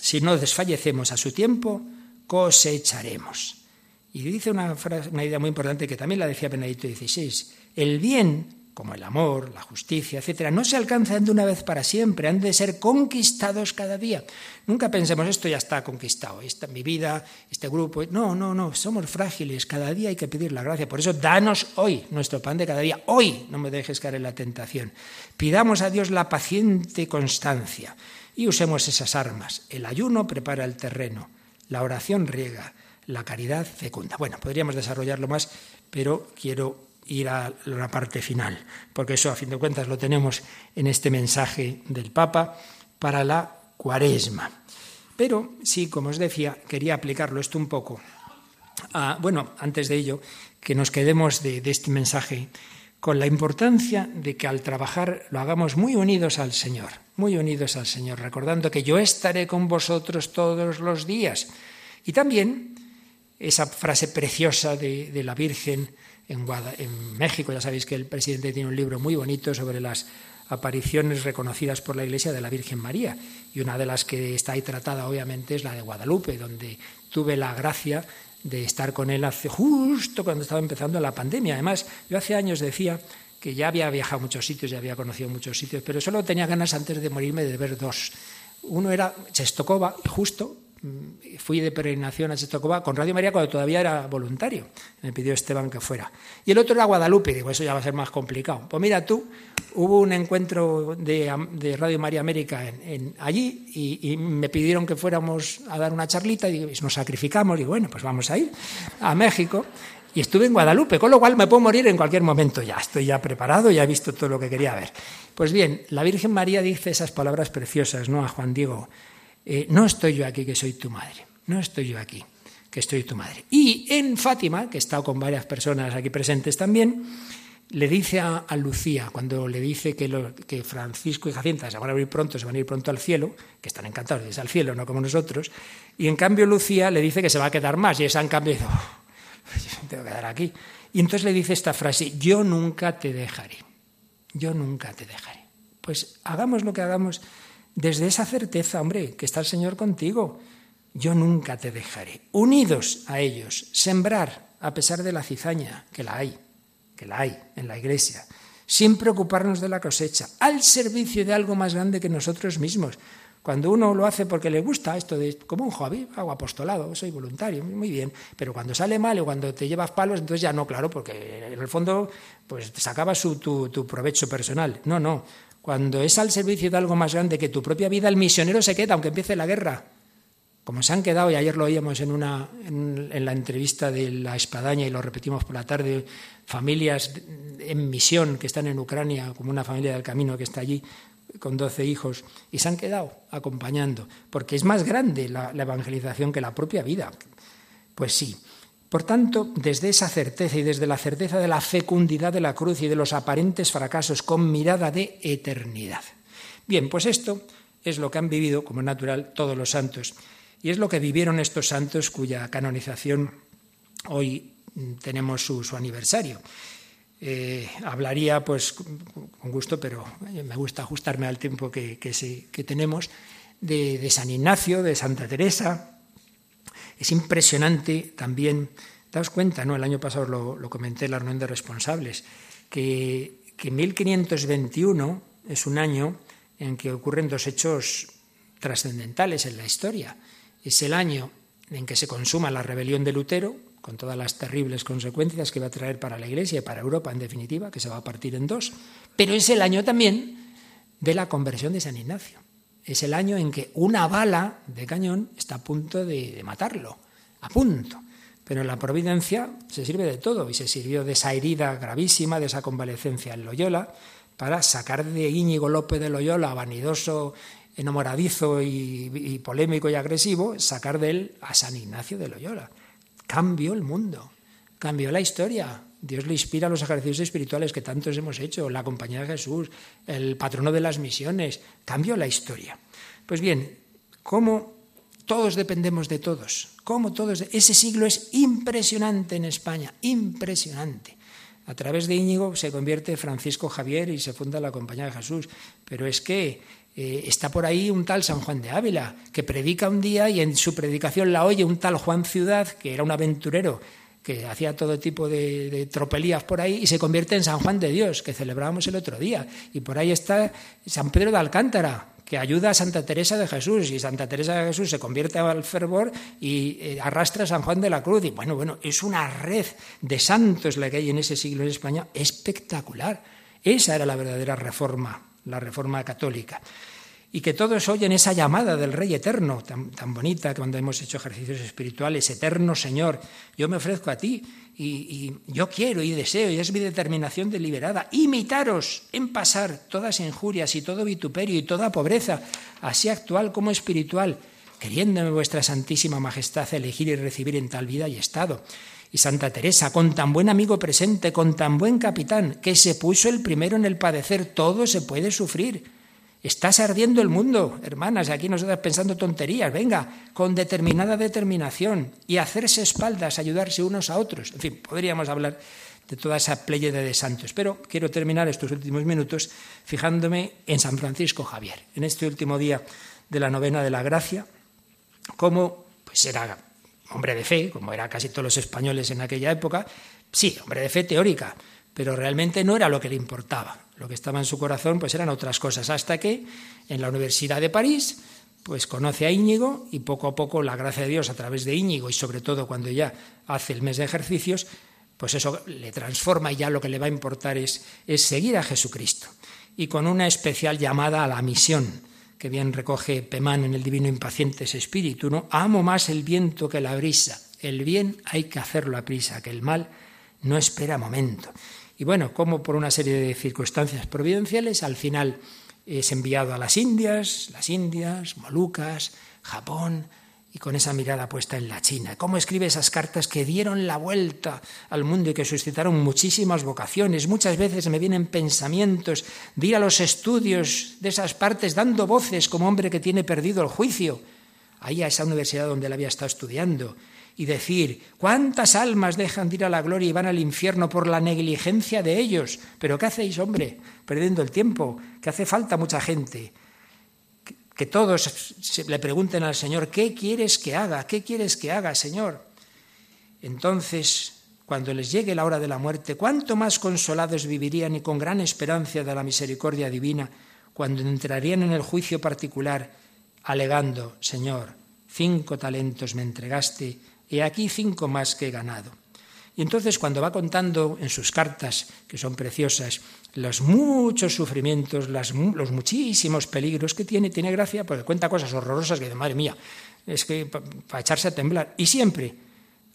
si no desfallecemos a su tiempo, cosecharemos. Y dice una, una idea muy importante que también la decía Benedicto XVI. El bien como el amor, la justicia, etcétera, no se alcanzan de una vez para siempre, han de ser conquistados cada día. Nunca pensemos esto ya está conquistado, esta mi vida, este grupo. No, no, no, somos frágiles, cada día hay que pedir la gracia. Por eso danos hoy nuestro pan de cada día. Hoy no me dejes caer en la tentación. Pidamos a Dios la paciente constancia y usemos esas armas. El ayuno prepara el terreno, la oración riega, la caridad fecunda. Bueno, podríamos desarrollarlo más, pero quiero ir a la parte final, porque eso a fin de cuentas lo tenemos en este mensaje del Papa para la cuaresma. Pero sí, como os decía, quería aplicarlo esto un poco. A, bueno, antes de ello, que nos quedemos de, este mensaje con la importancia de que al trabajar lo hagamos muy unidos al Señor, muy unidos al Señor, recordando que yo estaré con vosotros todos los días. Y también esa frase preciosa de la Virgen, en, México. Ya sabéis que el presidente tiene un libro muy bonito sobre las apariciones reconocidas por la Iglesia de la Virgen María. Y una de las que está ahí tratada, obviamente, es la de Guadalupe, donde tuve la gracia de estar con él hace justo cuando estaba empezando la pandemia. Además, yo hace años decía que ya había viajado a muchos sitios, ya había conocido muchos sitios, pero solo tenía ganas antes de morirme de ver dos. Uno era Chestokova, justo fui de peregrinación a Chetocobá con Radio María cuando todavía era voluntario. Me pidió Esteban que fuera. Y el otro era Guadalupe. Digo, eso ya va a ser más complicado. Pues mira tú, hubo un encuentro de, Radio María América en, allí y, me pidieron que fuéramos a dar una charlita y nos sacrificamos. Y bueno, pues vamos a ir a México. Y estuve en Guadalupe, con lo cual me puedo morir en cualquier momento ya. Estoy ya preparado, ya he visto todo lo que quería ver. Pues bien, la Virgen María dice esas palabras preciosas, ¿no? A Juan Diego eh, no estoy yo aquí que soy tu madre, no estoy yo aquí que estoy tu madre. Y en Fátima, que he estado con varias personas aquí presentes también, le dice a, Lucía, cuando le dice que, Francisco y Jacinta se van a ir pronto, se van a ir pronto al cielo, que están encantados de irse al cielo, no como nosotros, y en cambio Lucía le dice que se va a quedar más, y esa en cambio dice, oh, tengo que quedar aquí. Y entonces le dice esta frase, yo nunca te dejaré, yo nunca te dejaré. Pues hagamos lo que hagamos, desde esa certeza, hombre, que está el Señor contigo. Yo nunca te dejaré. Unidos a ellos, sembrar, a pesar de la cizaña, que la hay, que la hay en la iglesia. sin preocuparnos de la cosecha, al servicio de algo más grande que nosotros mismos. Cuando uno lo hace porque le gusta esto de como un hobby, hago apostolado, soy voluntario, muy bien, pero cuando sale mal o cuando te llevas palos, entonces ya no, claro, porque en el fondo pues te sacabas tu, tu provecho personal. No, no. Cuando es al servicio de algo más grande que tu propia vida, el misionero se queda aunque empiece la guerra como se han quedado, y ayer lo oíamos en, una, en, la entrevista de la Espadaña y lo repetimos por la tarde, familias en misión que están en Ucrania, como una familia del camino que está allí con doce hijos, y se han quedado acompañando, porque es más grande la, la evangelización que la propia vida. Pues sí. Por tanto, desde esa certeza y desde la certeza de la fecundidad de la cruz y de los aparentes fracasos con mirada de eternidad. Bien, pues esto es lo que han vivido, como natural, todos los santos. Y es lo que vivieron estos santos cuya canonización hoy tenemos su, aniversario. Eh, hablaría, pues, con gusto, pero me gusta ajustarme al tiempo que, tenemos, de, San Ignacio, de Santa Teresa. Es impresionante también, daos cuenta, ¿no? el año pasado lo, comenté en la reunión de responsables, que, que 1521 es un año en que ocurren dos hechos trascendentales en la historia. Es el año en que se consuma la rebelión de Lutero, con todas las terribles consecuencias que va a traer para la Iglesia y para Europa en definitiva, que se va a partir en dos, pero es el año también de la conversión de San Ignacio. Es el año en que una bala de cañón está a punto de, matarlo, a punto. Pero la providencia se sirve de todo y se sirvió de esa herida gravísima, de esa convalecencia en Loyola, para sacar de Íñigo López de Loyola, vanidoso enamoradizo y, polémico y agresivo, sacar de él a San Ignacio de Loyola. Cambió el mundo, cambió la historia. Dios le inspira los ejercicios espirituales que tantos hemos hecho, la compañía de Jesús, el patrono de las misiones, cambió la historia. Pues bien, ¿cómo todos dependemos de todos? ¿Cómo todos? Ese siglo es impresionante en España, impresionante. A través de Íñigo se convierte Francisco Javier y se funda la Compañía de Jesús. Pero es que eh, está por ahí un tal San Juan de Ávila, que predica un día y en su predicación la oye un tal Juan Ciudad, que era un aventurero que hacía todo tipo de, tropelías por ahí y se convierte en San Juan de Dios, que celebrábamos el otro día. Y por ahí está San Pedro de Alcántara, que ayuda a Santa Teresa de Jesús, y Santa Teresa de Jesús se convierte al fervor y eh, arrastra a San Juan de la Cruz. Y bueno, bueno, es una red de santos la que hay en ese siglo en España espectacular. Esa era la verdadera reforma, la reforma católica y que todos oyen esa llamada del Rey Eterno, tan, tan, bonita cuando hemos hecho ejercicios espirituales, Eterno Señor, yo me ofrezco a ti y, y, yo quiero y deseo, y es mi determinación deliberada, imitaros en pasar todas injurias y todo vituperio y toda pobreza, así actual como espiritual, queriéndome vuestra Santísima Majestad elegir y recibir en tal vida y estado. Y Santa Teresa, con tan buen amigo presente, con tan buen capitán, que se puso el primero en el padecer, todo se puede sufrir Estás ardiendo el mundo, hermanas, aquí nosotras pensando tonterías, venga, con determinada determinación y hacerse espaldas, ayudarse unos a otros. En fin, podríamos hablar de toda esa pléyade de santos, pero quiero terminar estos últimos minutos fijándome en San Francisco Javier, en este último día de la novena de la gracia, como pues era hombre de fe, como era casi todos los españoles en aquella época, sí, hombre de fe teórica, pero realmente no era lo que le importaba. Lo que estaba en su corazón pues eran otras cosas, hasta que en la Universidad de París pues conoce a Íñigo y poco a poco la gracia de Dios a través de Íñigo y sobre todo cuando ya hace el mes de ejercicios, pues eso le transforma y ya lo que le va a importar es, es seguir a Jesucristo. Y con una especial llamada a la misión, que bien recoge Pemán en el Divino Impacientes Espíritu, ¿no? Amo más el viento que la brisa. El bien hay que hacerlo a prisa, que el mal no espera momento. Y bueno, como por una serie de circunstancias providenciales, al final es enviado a las Indias, las Indias, Molucas, Japón, y con esa mirada puesta en la China. ¿Cómo escribe esas cartas que dieron la vuelta al mundo y que suscitaron muchísimas vocaciones? Muchas veces me vienen pensamientos de a los estudios de esas partes dando voces como hombre que tiene perdido el juicio, ahí a esa universidad donde él había estado estudiando, y decir, ¿cuántas almas dejan de ir a la gloria y van al infierno por la negligencia de ellos? Pero ¿qué hacéis, hombre? Perdiendo el tiempo, que hace falta mucha gente. Que todos le pregunten al Señor, ¿qué quieres que haga? ¿Qué quieres que haga, Señor? Entonces, cuando les llegue la hora de la muerte, cuánto más consolados vivirían y con gran esperanza de la misericordia divina cuando entrarían en el juicio particular, alegando, Señor, cinco talentos me entregaste, y aquí cinco más que he ganado. Y entonces cuando va contando en sus cartas, que son preciosas, los muchos sufrimientos, los muchísimos peligros que tiene, tiene gracia porque cuenta cosas horrorosas que de madre mía, es que para echarse a temblar. Y siempre,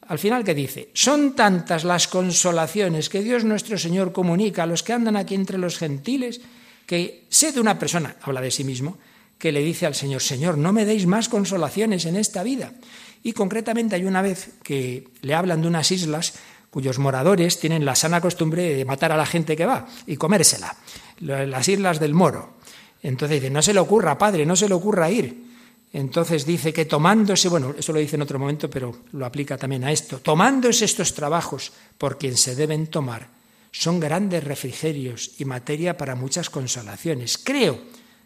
al final que dice, son tantas las consolaciones que Dios nuestro Señor comunica a los que andan aquí entre los gentiles, que sé de una persona, habla de sí mismo, que le dice al Señor, Señor, no me deis más consolaciones en esta vida. Y concretamente hay una vez que le hablan de unas islas cuyos moradores tienen la sana costumbre de matar a la gente que va y comérsela, las islas del Moro. Entonces dice, no se le ocurra, padre, no se le ocurra ir. Entonces dice que tomándose, bueno, eso lo dice en otro momento, pero lo aplica también a esto, tomándose estos trabajos por quien se deben tomar, son grandes refrigerios y materia para muchas consolaciones. Creo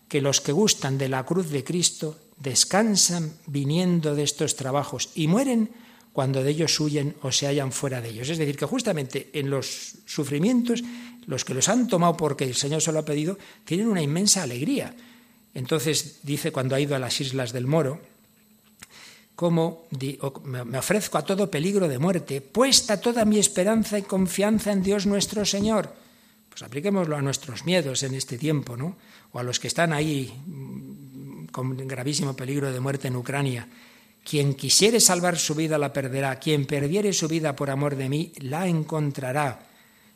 que los que gustan de la cruz de Cristo descansan viniendo de estos trabajos y mueren cuando de ellos huyen o se hallan fuera de ellos. Es decir, que justamente en los sufrimientos, los que los han tomado porque el Señor se lo ha pedido, tienen una inmensa alegría. Entonces dice cuando ha ido a las islas del Moro, como me ofrezco a todo peligro de muerte, puesta toda mi esperanza y confianza en Dios nuestro Señor. Pues apliquémoslo a nuestros miedos en este tiempo, ¿no? O a los que están ahí con gravísimo peligro de muerte en Ucrania. Quien quisiere salvar su vida la perderá, quien perdiere su vida por amor de mí la encontrará.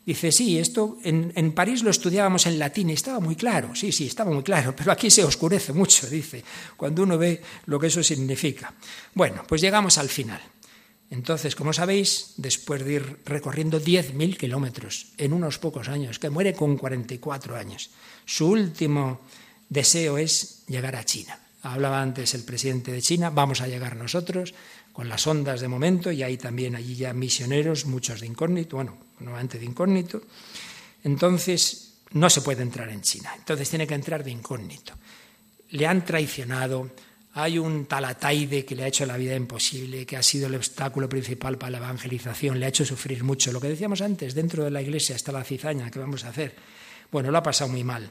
Dice, sí, esto en, en, París lo estudiábamos en latín y estaba muy claro, sí, sí, estaba muy claro, pero aquí se oscurece mucho, dice, cuando uno ve lo que eso significa. Bueno, pues llegamos al final. Entonces, como sabéis, después de ir recorriendo 10.000 kilómetros en unos pocos años, que muere con 44 años, su último deseo es llegar a China. Hablaba antes el presidente de China, vamos a llegar nosotros con las ondas de momento y hay también allí ya misioneros, muchos de incógnito, bueno, nuevamente de incógnito. Entonces, no se puede entrar en China, entonces tiene que entrar de incógnito. Le han traicionado, hay un talataide que le ha hecho la vida imposible, que ha sido el obstáculo principal para la evangelización, le ha hecho sufrir mucho. Lo que decíamos antes, dentro de la iglesia está la cizaña, ¿qué vamos a hacer? Bueno, lo ha pasado muy mal.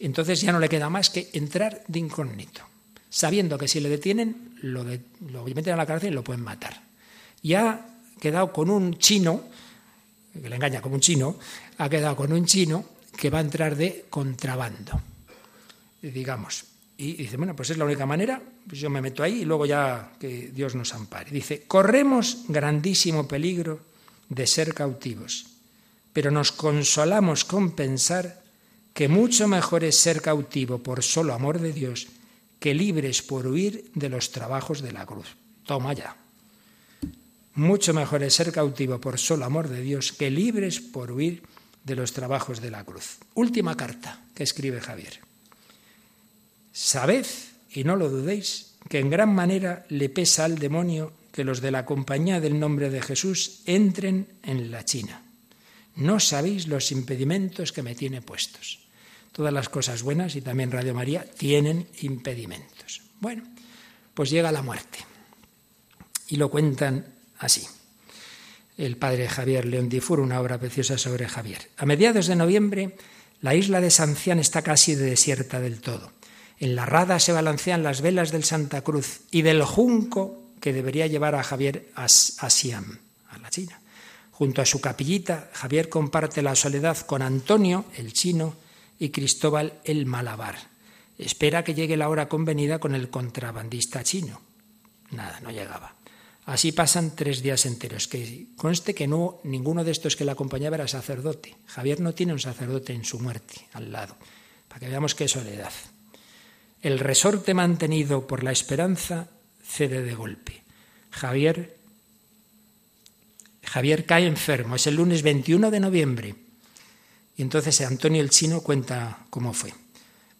Entonces ya no le queda más que entrar de incógnito, sabiendo que si le detienen, lo, lo meten a la cárcel y lo pueden matar. Y ha quedado con un chino, que le engaña como un chino, ha quedado con un chino que va a entrar de contrabando, digamos. Y dice, bueno, pues es la única manera, pues yo me meto ahí y luego ya que Dios nos ampare. Dice, corremos grandísimo peligro de ser cautivos, pero nos consolamos con pensar que mucho mejor es ser cautivo por solo amor de Dios que libres por huir de los trabajos de la cruz. Toma ya. Mucho mejor es ser cautivo por solo amor de Dios que libres por huir de los trabajos de la cruz. Última carta que escribe Javier. Sabed, y no lo dudéis, que en gran manera le pesa al demonio que los de la compañía del nombre de Jesús entren en la China. No sabéis los impedimentos que me tiene puestos. Todas las cosas buenas y también Radio María tienen impedimentos. Bueno, pues llega la muerte. Y lo cuentan así. El padre Javier León Difur, una obra preciosa sobre Javier. A mediados de noviembre, la isla de Sancián está casi desierta del todo. En la rada se balancean las velas del Santa Cruz y del junco que debería llevar a Javier a, Siam, a la China. Junto a su capillita, Javier comparte la soledad con Antonio, el chino, y Cristóbal el Malabar. Espera que llegue la hora convenida con el contrabandista chino. Nada, no llegaba. Así pasan tres días enteros. Que conste que no ninguno de estos que le acompañaba era sacerdote. Javier no tiene un sacerdote en su muerte al lado, para que veamos qué soledad. El resorte mantenido por la esperanza cede de golpe. Javier Javier cae enfermo. Es el lunes 21 de noviembre. Y entonces Antonio el Chino cuenta cómo fue.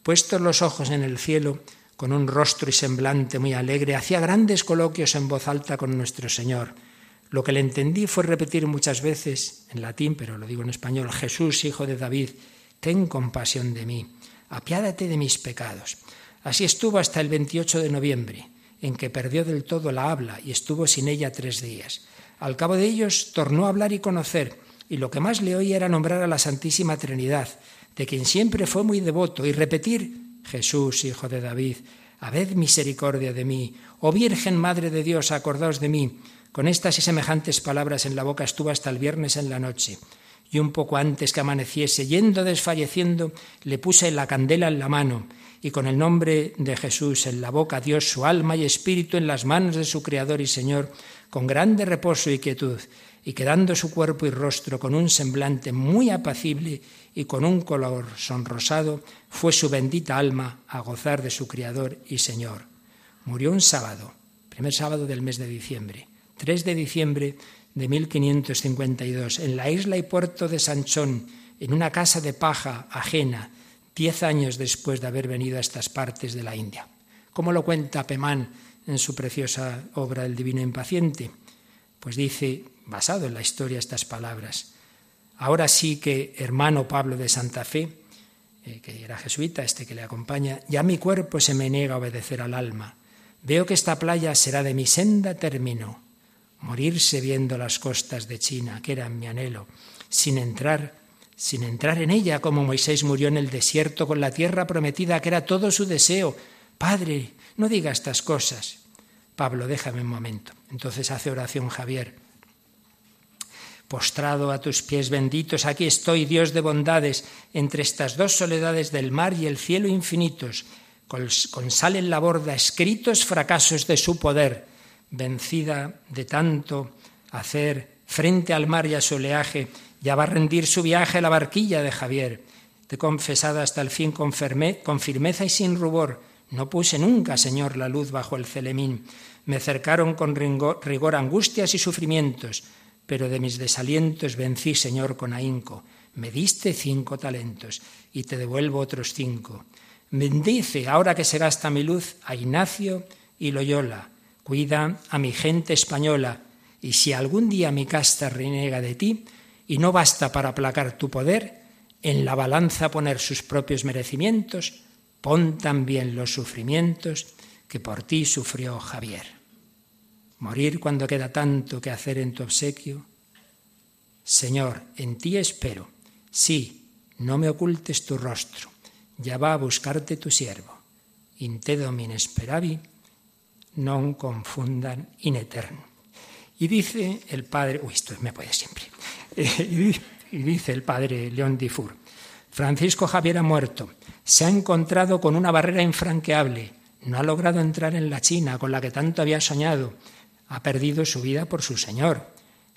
Puestos los ojos en el cielo, con un rostro y semblante muy alegre, hacía grandes coloquios en voz alta con nuestro Señor. Lo que le entendí fue repetir muchas veces, en latín, pero lo digo en español, Jesús, hijo de David, ten compasión de mí, apiádate de mis pecados. Así estuvo hasta el 28 de noviembre, en que perdió del todo la habla y estuvo sin ella tres días. Al cabo de ellos tornó a hablar y conocer, y lo que más le oía era nombrar a la Santísima Trinidad, de quien siempre fue muy devoto, y repetir, Jesús, Hijo de David, habed misericordia de mí, oh Virgen Madre de Dios, acordaos de mí. Con estas y semejantes palabras en la boca estuvo hasta el viernes en la noche. Y un poco antes que amaneciese, yendo desfalleciendo, le puse la candela en la mano, y con el nombre de Jesús en la boca dio su alma y espíritu en las manos de su Creador y Señor, con grande reposo y quietud, y quedando su cuerpo y rostro con un semblante muy apacible y con un color sonrosado, fue su bendita alma a gozar de su Criador y Señor. Murió un sábado, primer sábado del mes de diciembre, 3 de diciembre de 1552, en la isla y puerto de Sanchón, en una casa de paja ajena, diez años después de haber venido a estas partes de la India. ¿Cómo lo cuenta Pemán en su preciosa obra El Divino Impaciente? Pues dice, basado en la historia, estas palabras. Ahora sí que, hermano Pablo de Santa Fe, eh, que era jesuita, este que le acompaña, ya mi cuerpo se me niega a obedecer al alma. Veo que esta playa será de mi senda término. Morirse viendo las costas de China, que eran mi anhelo, sin entrar, sin entrar en ella, como Moisés murió en el desierto con la tierra prometida, que era todo su deseo. Padre, no diga estas cosas. Pablo, déjame un momento. Entonces hace oración Javier. Postrado a tus pies benditos, aquí estoy, Dios de bondades, entre estas dos soledades del mar y el cielo infinitos, con sal en la borda, escritos fracasos de su poder, vencida de tanto hacer frente al mar y a su oleaje, ya va a rendir su viaje la barquilla de Javier. Te confesada hasta el fin con, con firmeza y sin rubor. No puse nunca, Señor, la luz bajo el celemín. Me cercaron con rigor angustias y sufrimientos pero de mis desalientos vencí, Señor, con ahínco. Me diste cinco talentos y te devuelvo otros cinco. Bendice, ahora que se gasta mi luz, a Ignacio y Loyola. Cuida a mi gente española. Y si algún día mi casta reniega de ti y no basta para aplacar tu poder, en la balanza poner sus propios merecimientos, pon también los sufrimientos que por ti sufrió Javier morir cuando queda tanto que hacer en tu obsequio. Señor, en ti espero. Sí, no me ocultes tu rostro. Ya va a buscarte tu siervo. In te domine speravi, non confundan in eterno. Y dice el padre, uy, esto me puede siempre. Y dice el padre León Difur, Francisco Javier ha muerto, se ha encontrado con una barrera infranqueable, no ha logrado entrar en la China con la que tanto había soñado, ha perdido su vida por su Señor.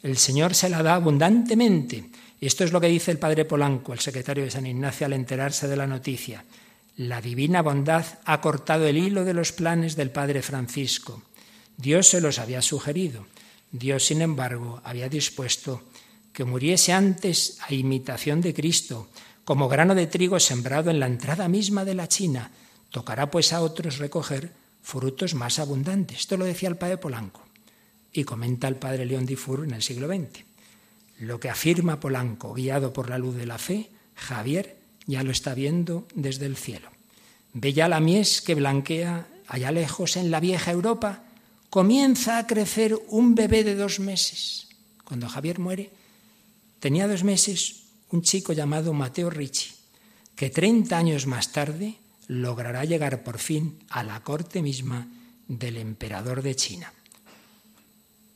El Señor se la da abundantemente. Esto es lo que dice el padre Polanco, el secretario de San Ignacio, al enterarse de la noticia. La divina bondad ha cortado el hilo de los planes del padre Francisco. Dios se los había sugerido. Dios, sin embargo, había dispuesto que muriese antes a imitación de Cristo, como grano de trigo sembrado en la entrada misma de la China. Tocará pues a otros recoger frutos más abundantes. Esto lo decía el padre Polanco. Y comenta el padre León Difur en el siglo XX. Lo que afirma Polanco, guiado por la luz de la fe, Javier ya lo está viendo desde el cielo. Ve ya la mies que blanquea allá lejos en la vieja Europa. Comienza a crecer un bebé de dos meses. Cuando Javier muere, tenía dos meses un chico llamado Mateo Ricci, que 30 años más tarde logrará llegar por fin a la corte misma del emperador de China.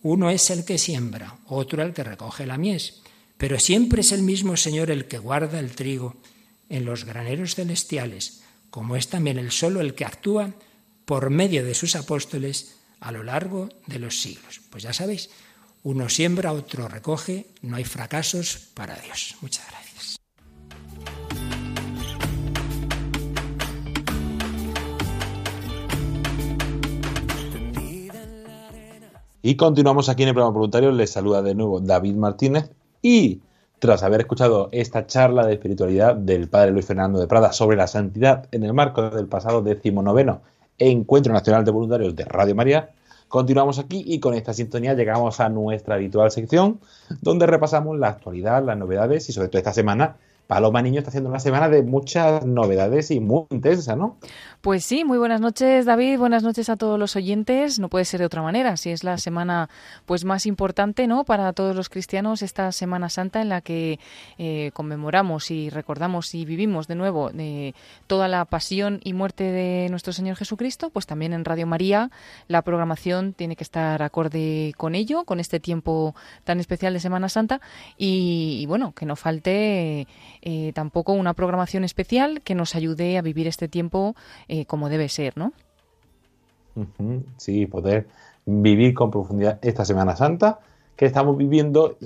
Uno es el que siembra, otro el que recoge la mies, pero siempre es el mismo Señor el que guarda el trigo en los graneros celestiales, como es también el solo el que actúa por medio de sus apóstoles a lo largo de los siglos. Pues ya sabéis, uno siembra, otro recoge, no hay fracasos para Dios. Muchas gracias. Y continuamos aquí en el programa voluntario. Les saluda de nuevo David Martínez. Y tras haber escuchado esta charla de espiritualidad del padre Luis Fernando de Prada sobre la santidad en el marco del pasado decimonoveno Encuentro Nacional de Voluntarios de Radio María, continuamos aquí y con esta sintonía llegamos a nuestra habitual sección donde repasamos la actualidad, las novedades y sobre todo esta semana Paloma Niño está haciendo una semana de muchas novedades y muy intensa, ¿no? Pues sí, muy buenas noches David, buenas noches a todos los oyentes. No puede ser de otra manera, si es la semana pues más importante, ¿no? Para todos los cristianos esta Semana Santa en la que eh, conmemoramos y recordamos y vivimos de nuevo eh, toda la pasión y muerte de nuestro Señor Jesucristo, pues también en Radio María la programación tiene que estar acorde con ello, con este tiempo tan especial de Semana Santa y, y bueno, que no falte eh, tampoco una programación especial que nos ayude a vivir este tiempo eh, como debe ser, ¿no? Sí, poder vivir con profundidad esta Semana Santa que estamos viviendo,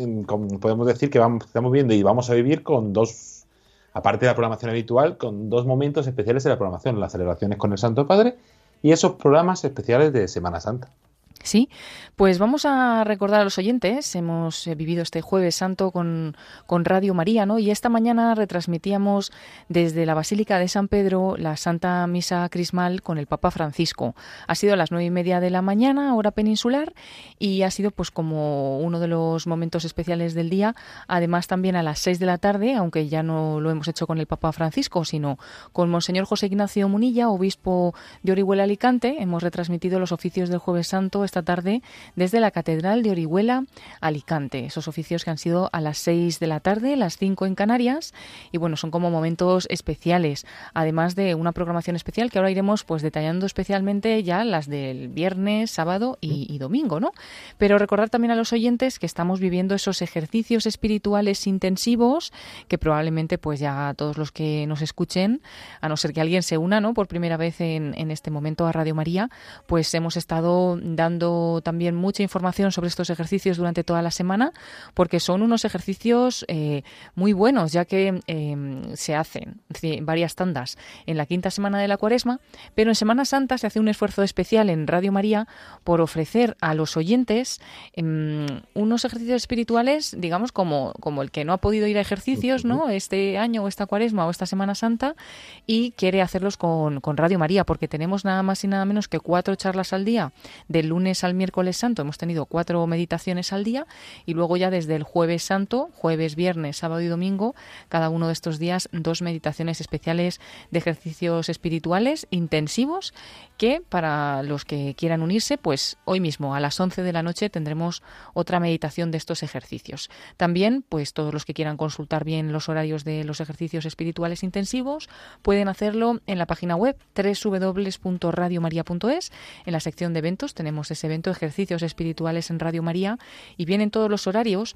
podemos decir que estamos viviendo y vamos a vivir con dos, aparte de la programación habitual, con dos momentos especiales de la programación, las celebraciones con el Santo Padre y esos programas especiales de Semana Santa. Sí, pues vamos a recordar a los oyentes, hemos eh, vivido este jueves santo con, con, Radio María, ¿no? Y esta mañana retransmitíamos desde la Basílica de San Pedro la Santa Misa Crismal con el Papa Francisco. Ha sido a las nueve y media de la mañana, hora peninsular, y ha sido pues como uno de los momentos especiales del día. Además también a las seis de la tarde, aunque ya no lo hemos hecho con el Papa Francisco, sino con Monseñor José Ignacio Munilla, obispo de Orihuela Alicante, hemos retransmitido los oficios del jueves santo esta tarde desde la Catedral de Orihuela, Alicante. Esos oficios que han sido a las 6 de la tarde, las 5 en Canarias, y bueno, son como momentos especiales, además de una programación especial que ahora iremos pues detallando especialmente ya las del viernes, sábado y, y domingo, ¿no? Pero recordar también a los oyentes que estamos viviendo esos ejercicios espirituales intensivos que probablemente pues ya todos los que nos escuchen, a no ser que alguien se una, ¿no? Por primera vez en, en este momento a Radio María, pues hemos estado dando también mucha información sobre estos ejercicios durante toda la semana, porque son unos ejercicios eh, muy buenos, ya que em, se hacen varias tandas en la quinta semana de la cuaresma, pero en Semana Santa se hace un esfuerzo especial en Radio María por ofrecer a los oyentes em, unos ejercicios espirituales, digamos, como, como el que no ha podido ir a ejercicios, ¿no? Este año o esta cuaresma o esta Semana Santa y quiere hacerlos con, con Radio María, porque tenemos nada más y nada menos que cuatro charlas al día, del lunes al miércoles santo hemos tenido cuatro meditaciones al día y luego ya desde el jueves santo, jueves, viernes, sábado y domingo, cada uno de estos días dos meditaciones especiales de ejercicios espirituales intensivos que para los que quieran unirse, pues hoy mismo a las 11 de la noche tendremos otra meditación de estos ejercicios. También, pues todos los que quieran consultar bien los horarios de los ejercicios espirituales intensivos pueden hacerlo en la página web www.radiomaria.es. En la sección de eventos tenemos ese evento Ejercicios Espirituales en Radio María y vienen todos los horarios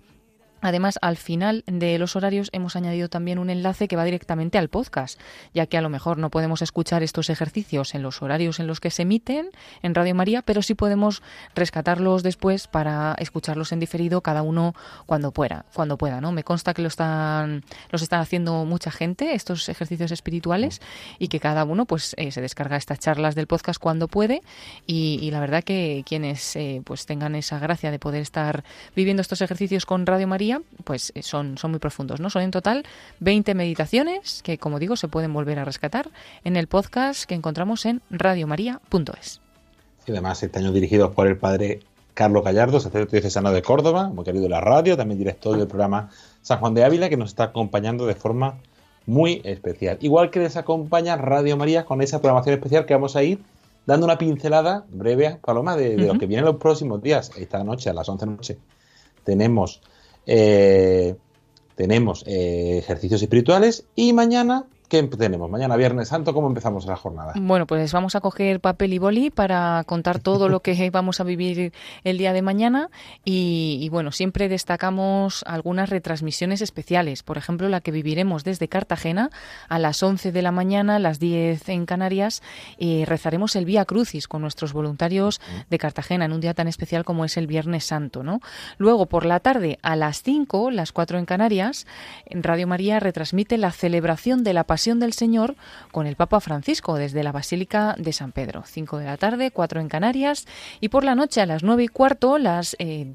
Además, al final de los horarios hemos añadido también un enlace que va directamente al podcast, ya que a lo mejor no podemos escuchar estos ejercicios en los horarios en los que se emiten en Radio María, pero sí podemos rescatarlos después para escucharlos en diferido cada uno cuando pueda, cuando pueda, ¿no? Me consta que lo están los están haciendo mucha gente estos ejercicios espirituales y que cada uno pues eh, se descarga estas charlas del podcast cuando puede y, la verdad que quienes eh, pues tengan esa gracia de poder estar viviendo estos ejercicios con Radio María pues eh, son, son muy profundos, ¿no? Son en total 20 meditaciones que, como digo, se pueden volver a rescatar en el podcast que encontramos en radiomaria.es. Y además, este año dirigidos por el padre Carlos Gallardo, sacerdote diocesano de Córdoba, muy querido de la radio, también director del programa San Juan de Ávila, que nos está acompañando de forma muy especial. Igual que les acompaña Radio María con esa programación especial que vamos a ir dando una pincelada breve, Paloma, de, de lo que viene en los próximos días. Esta noche, a las 11 de la noche, tenemos eh, tenemos eh, ejercicios espirituales y mañana ¿Qué tenemos? Mañana Viernes Santo, ¿cómo empezamos la jornada? Bueno, pues vamos a coger papel y boli para contar todo lo que vamos a vivir el día de mañana y, bueno, siempre destacamos algunas retransmisiones especiales. Por ejemplo, la que viviremos desde Cartagena a las 11 de la mañana, a las 10 en Canarias, y rezaremos el Vía Crucis con nuestros voluntarios de Cartagena en un día tan especial como es el Viernes Santo, ¿no? Luego, por la tarde, a las 5, las 4 en Canarias, Radio María retransmite la celebración de la Pasión del Señor con el Papa Francisco desde la Basílica de San Pedro. Cinco de la tarde, cuatro en Canarias y por la noche a las nueve y cuarto las... Eh,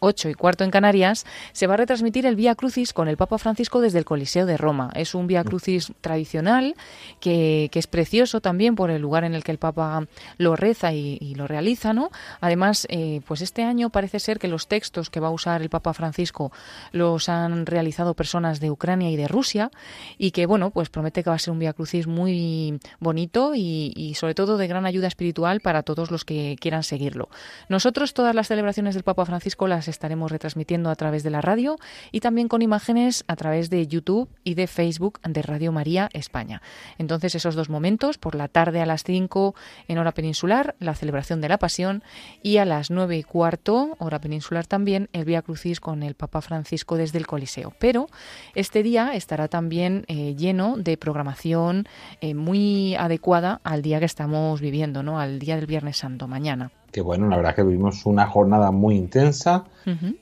8 y cuarto en Canarias, se va a retransmitir el Vía Crucis con el Papa Francisco desde el Coliseo de Roma. Es un Vía Crucis tradicional que, es precioso también por el lugar en el que el Papa lo reza y, lo realiza, ¿no? Además, eh, pues este año parece ser que los textos que va a usar el Papa Francisco los han realizado personas de Ucrania y de Rusia y que, bueno, pues promete que va a ser un Vía Crucis muy bonito y sobre todo de gran ayuda espiritual para todos los que quieran seguirlo. Nosotros todas las celebraciones del Papa Francisco las estaremos retransmitiendo a través de la radio y también con imágenes a través de YouTube y de Facebook de Radio María España. Entonces, esos dos momentos, por la tarde a las 5 en hora peninsular, la celebración de la Pasión, y a las 9 y cuarto, hora peninsular también, el Vía Crucis con el Papa Francisco desde el Coliseo. Pero este día estará también eh, lleno de programación eh, muy adecuada al día que estamos viviendo, ¿no? al día del Viernes Santo, mañana que bueno, la verdad que vivimos una jornada muy intensa.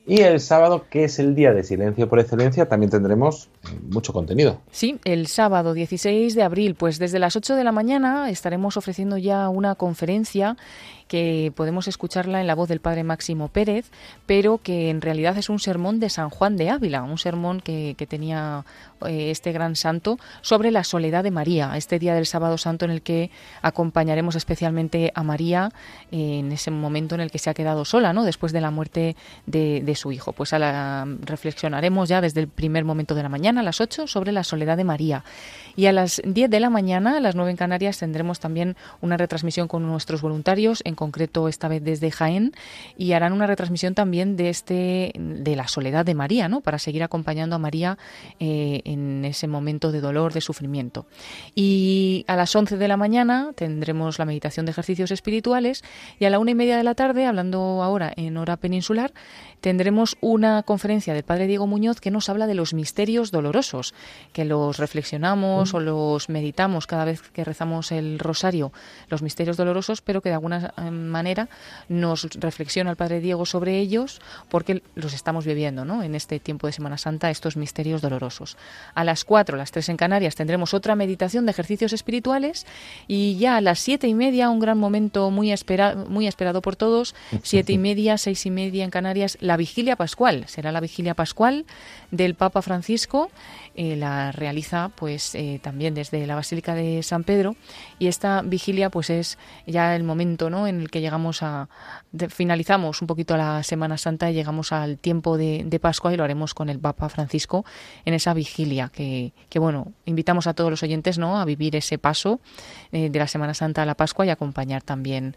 Y el sábado, que es el día de silencio por excelencia, también tendremos mucho contenido. Sí, el sábado 16 de abril, pues desde las 8 de la mañana estaremos ofreciendo ya una conferencia que podemos escucharla en la voz del padre Máximo Pérez, pero que en realidad es un sermón de San Juan de Ávila, un sermón que, tenía eh, este gran santo sobre la soledad de María, este día del sábado santo en el que acompañaremos especialmente a María en ese momento en el que se ha quedado sola, ¿no? después de la muerte de, de su hijo. Pues a la, reflexionaremos ya desde el primer momento de la mañana, a las 8, sobre la soledad de María. Y a las 10 de la mañana, a las 9 en Canarias, tendremos también una retransmisión con nuestros voluntarios, en concreto esta vez desde Jaén, y harán una retransmisión también de este de la soledad de María, ¿no? Para seguir acompañando a María eh, en ese momento de dolor, de sufrimiento. Y a las 11 de la mañana tendremos la meditación de ejercicios espirituales y a la una y media de la tarde, hablando ahora en hora peninsular, tendremos una conferencia del Padre Diego Muñoz que nos habla de los misterios dolorosos, que los reflexionamos o los meditamos cada vez que rezamos el rosario, los misterios dolorosos, pero que de alguna eh, manera nos reflexiona el Padre Diego sobre ellos porque los estamos viviendo ¿no? en este tiempo de Semana Santa, estos misterios dolorosos. A las 4, las 3 en Canarias, tendremos otra meditación de ejercicios espirituales y ya a las siete y media, un gran momento muy, muy esperado por todos, siete y media, seis y media en Canarias, la vigilia pascual. Será la vigilia pascual del Papa Francisco. Eh, la realiza pues eh, también desde la Basílica de San Pedro y esta vigilia pues es ya el momento ¿no? en el que llegamos a finalizamos un poquito la Semana Santa y llegamos al tiempo de, Pascua y lo haremos con el Papa Francisco en esa vigilia que, bueno invitamos a todos los oyentes no a vivir ese paso eh, de la Semana Santa a la Pascua y acompañar también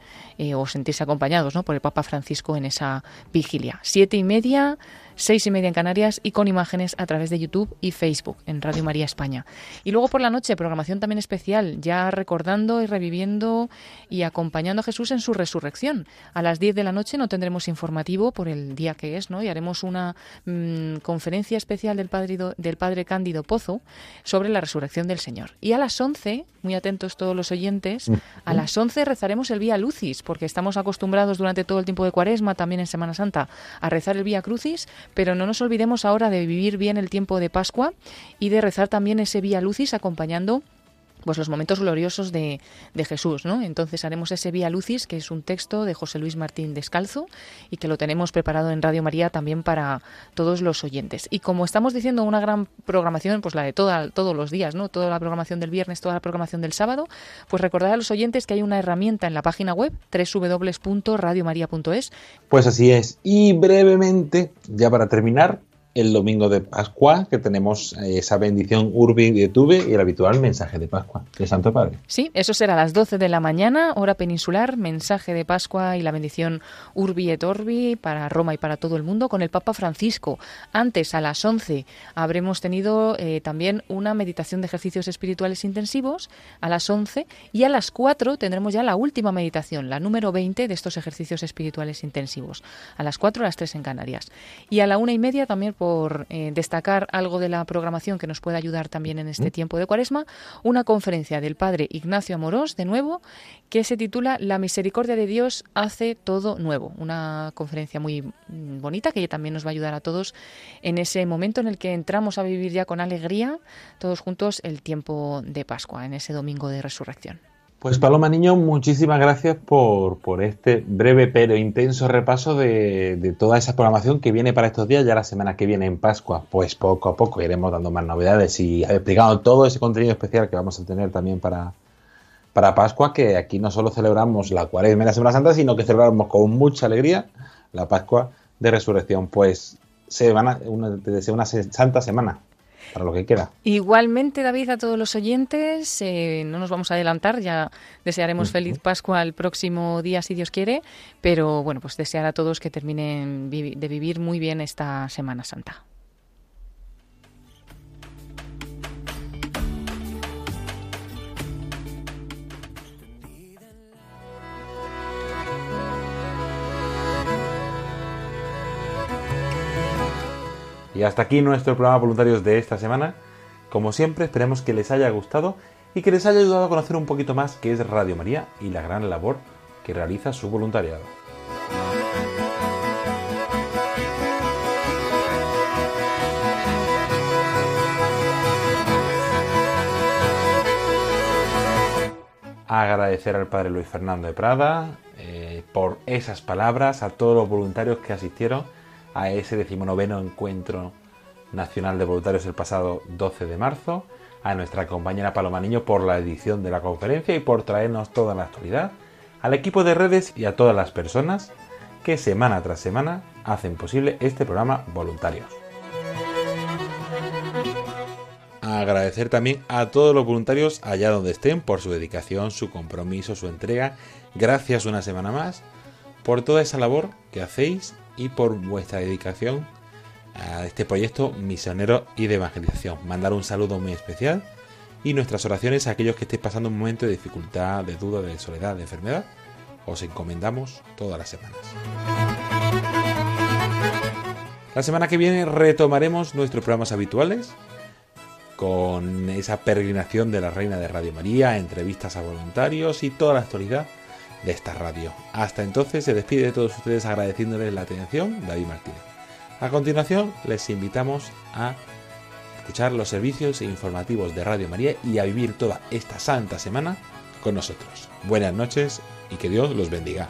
o sentirse acompañados ¿no? por el Papa Francisco en esa vigilia siete y media seis y media en Canarias y con imágenes a través de YouTube y Facebook en Radio María España. Y luego por la noche, programación también especial, ya recordando y reviviendo y acompañando a Jesús en su resurrección. A las 10 de la noche no tendremos informativo por el día que es, ¿no? Y haremos una mm, conferencia especial del padre, del padre Cándido Pozo sobre la resurrección del Señor. Y a las 11, muy atentos todos los oyentes, a las 11 rezaremos el Vía Lucis, porque estamos acostumbrados durante todo el tiempo de Cuaresma, también en Semana Santa, a rezar el Vía Crucis, pero no nos olvidemos ahora de vivir bien el tiempo de Pascua y de rezar también ese Vía Lucis acompañando pues los momentos gloriosos de, de, Jesús, ¿no? Entonces haremos ese Vía Lucis, que es un texto de José Luis Martín Descalzo y que lo tenemos preparado en Radio María también para todos los oyentes. Y como estamos diciendo una gran programación, pues la de toda, todos los días, ¿no? Toda la programación del viernes, toda la programación del sábado, pues recordar a los oyentes que hay una herramienta en la página web www.radiomaria.es. Pues así es. Y brevemente, ya para terminar, el domingo de Pascua, que tenemos eh, esa bendición Urbi de Tuve y el habitual mensaje de Pascua del Santo Padre. Sí, eso será a las 12 de la mañana, hora peninsular, mensaje de Pascua y la bendición Urbi et Orbi para Roma y para todo el mundo con el Papa Francisco. Antes, a las 11, habremos tenido eh, también una meditación de ejercicios espirituales intensivos a las 11 y a las 4 tendremos ya la última meditación, la número 20 de estos ejercicios espirituales intensivos. A las 4, a las 3 en Canarias. Y a la una y media también por eh, destacar algo de la programación que nos puede ayudar también en este tiempo de cuaresma, una conferencia del padre Ignacio Amorós, de nuevo, que se titula La misericordia de Dios hace todo nuevo. Una conferencia muy mm, bonita que también nos va a ayudar a todos en ese momento en el que entramos a vivir ya con alegría, todos juntos, el tiempo de Pascua, en ese domingo de resurrección. Pues Paloma Niño, muchísimas gracias por, por este breve pero intenso repaso de, de, toda esa programación que viene para estos días. Ya la semana que viene en Pascua, pues poco a poco iremos dando más novedades y explicando todo ese contenido especial que vamos a tener también para, para Pascua, que aquí no solo celebramos la cuaresma y la Semana Santa, sino que celebramos con mucha alegría la Pascua de Resurrección. Pues se van a, una, una santa semana para lo que queda. Igualmente, David, a todos los oyentes, eh, no nos vamos a adelantar, ya desearemos feliz Pascua el próximo día, si Dios quiere, pero bueno, pues desear a todos que terminen vi de vivir muy bien esta Semana Santa. Y hasta aquí nuestro programa voluntarios de esta semana. Como siempre, esperemos que les haya gustado y que les haya ayudado a conocer un poquito más qué es Radio María y la gran labor que realiza su voluntariado. Agradecer al Padre Luis Fernando de Prada eh, por esas palabras, a todos los voluntarios que asistieron a ese decimonoveno encuentro nacional de voluntarios el pasado 12 de marzo, a nuestra compañera Paloma Niño por la edición de la conferencia y por traernos toda la actualidad, al equipo de redes y a todas las personas que semana tras semana hacen posible este programa Voluntarios. Agradecer también a todos los voluntarios allá donde estén por su dedicación, su compromiso, su entrega. Gracias una semana más por toda esa labor que hacéis y por vuestra dedicación a este proyecto misionero y de evangelización. Mandar un saludo muy especial y nuestras oraciones a aquellos que estéis pasando un momento de dificultad, de duda, de soledad, de enfermedad. Os encomendamos todas las semanas. La semana que viene retomaremos nuestros programas habituales con esa peregrinación de la Reina de Radio María, entrevistas a voluntarios y toda la actualidad de esta radio. Hasta entonces se despide de todos ustedes agradeciéndoles la atención David Martínez. A continuación les invitamos a escuchar los servicios informativos de Radio María y a vivir toda esta santa semana con nosotros. Buenas noches y que Dios los bendiga.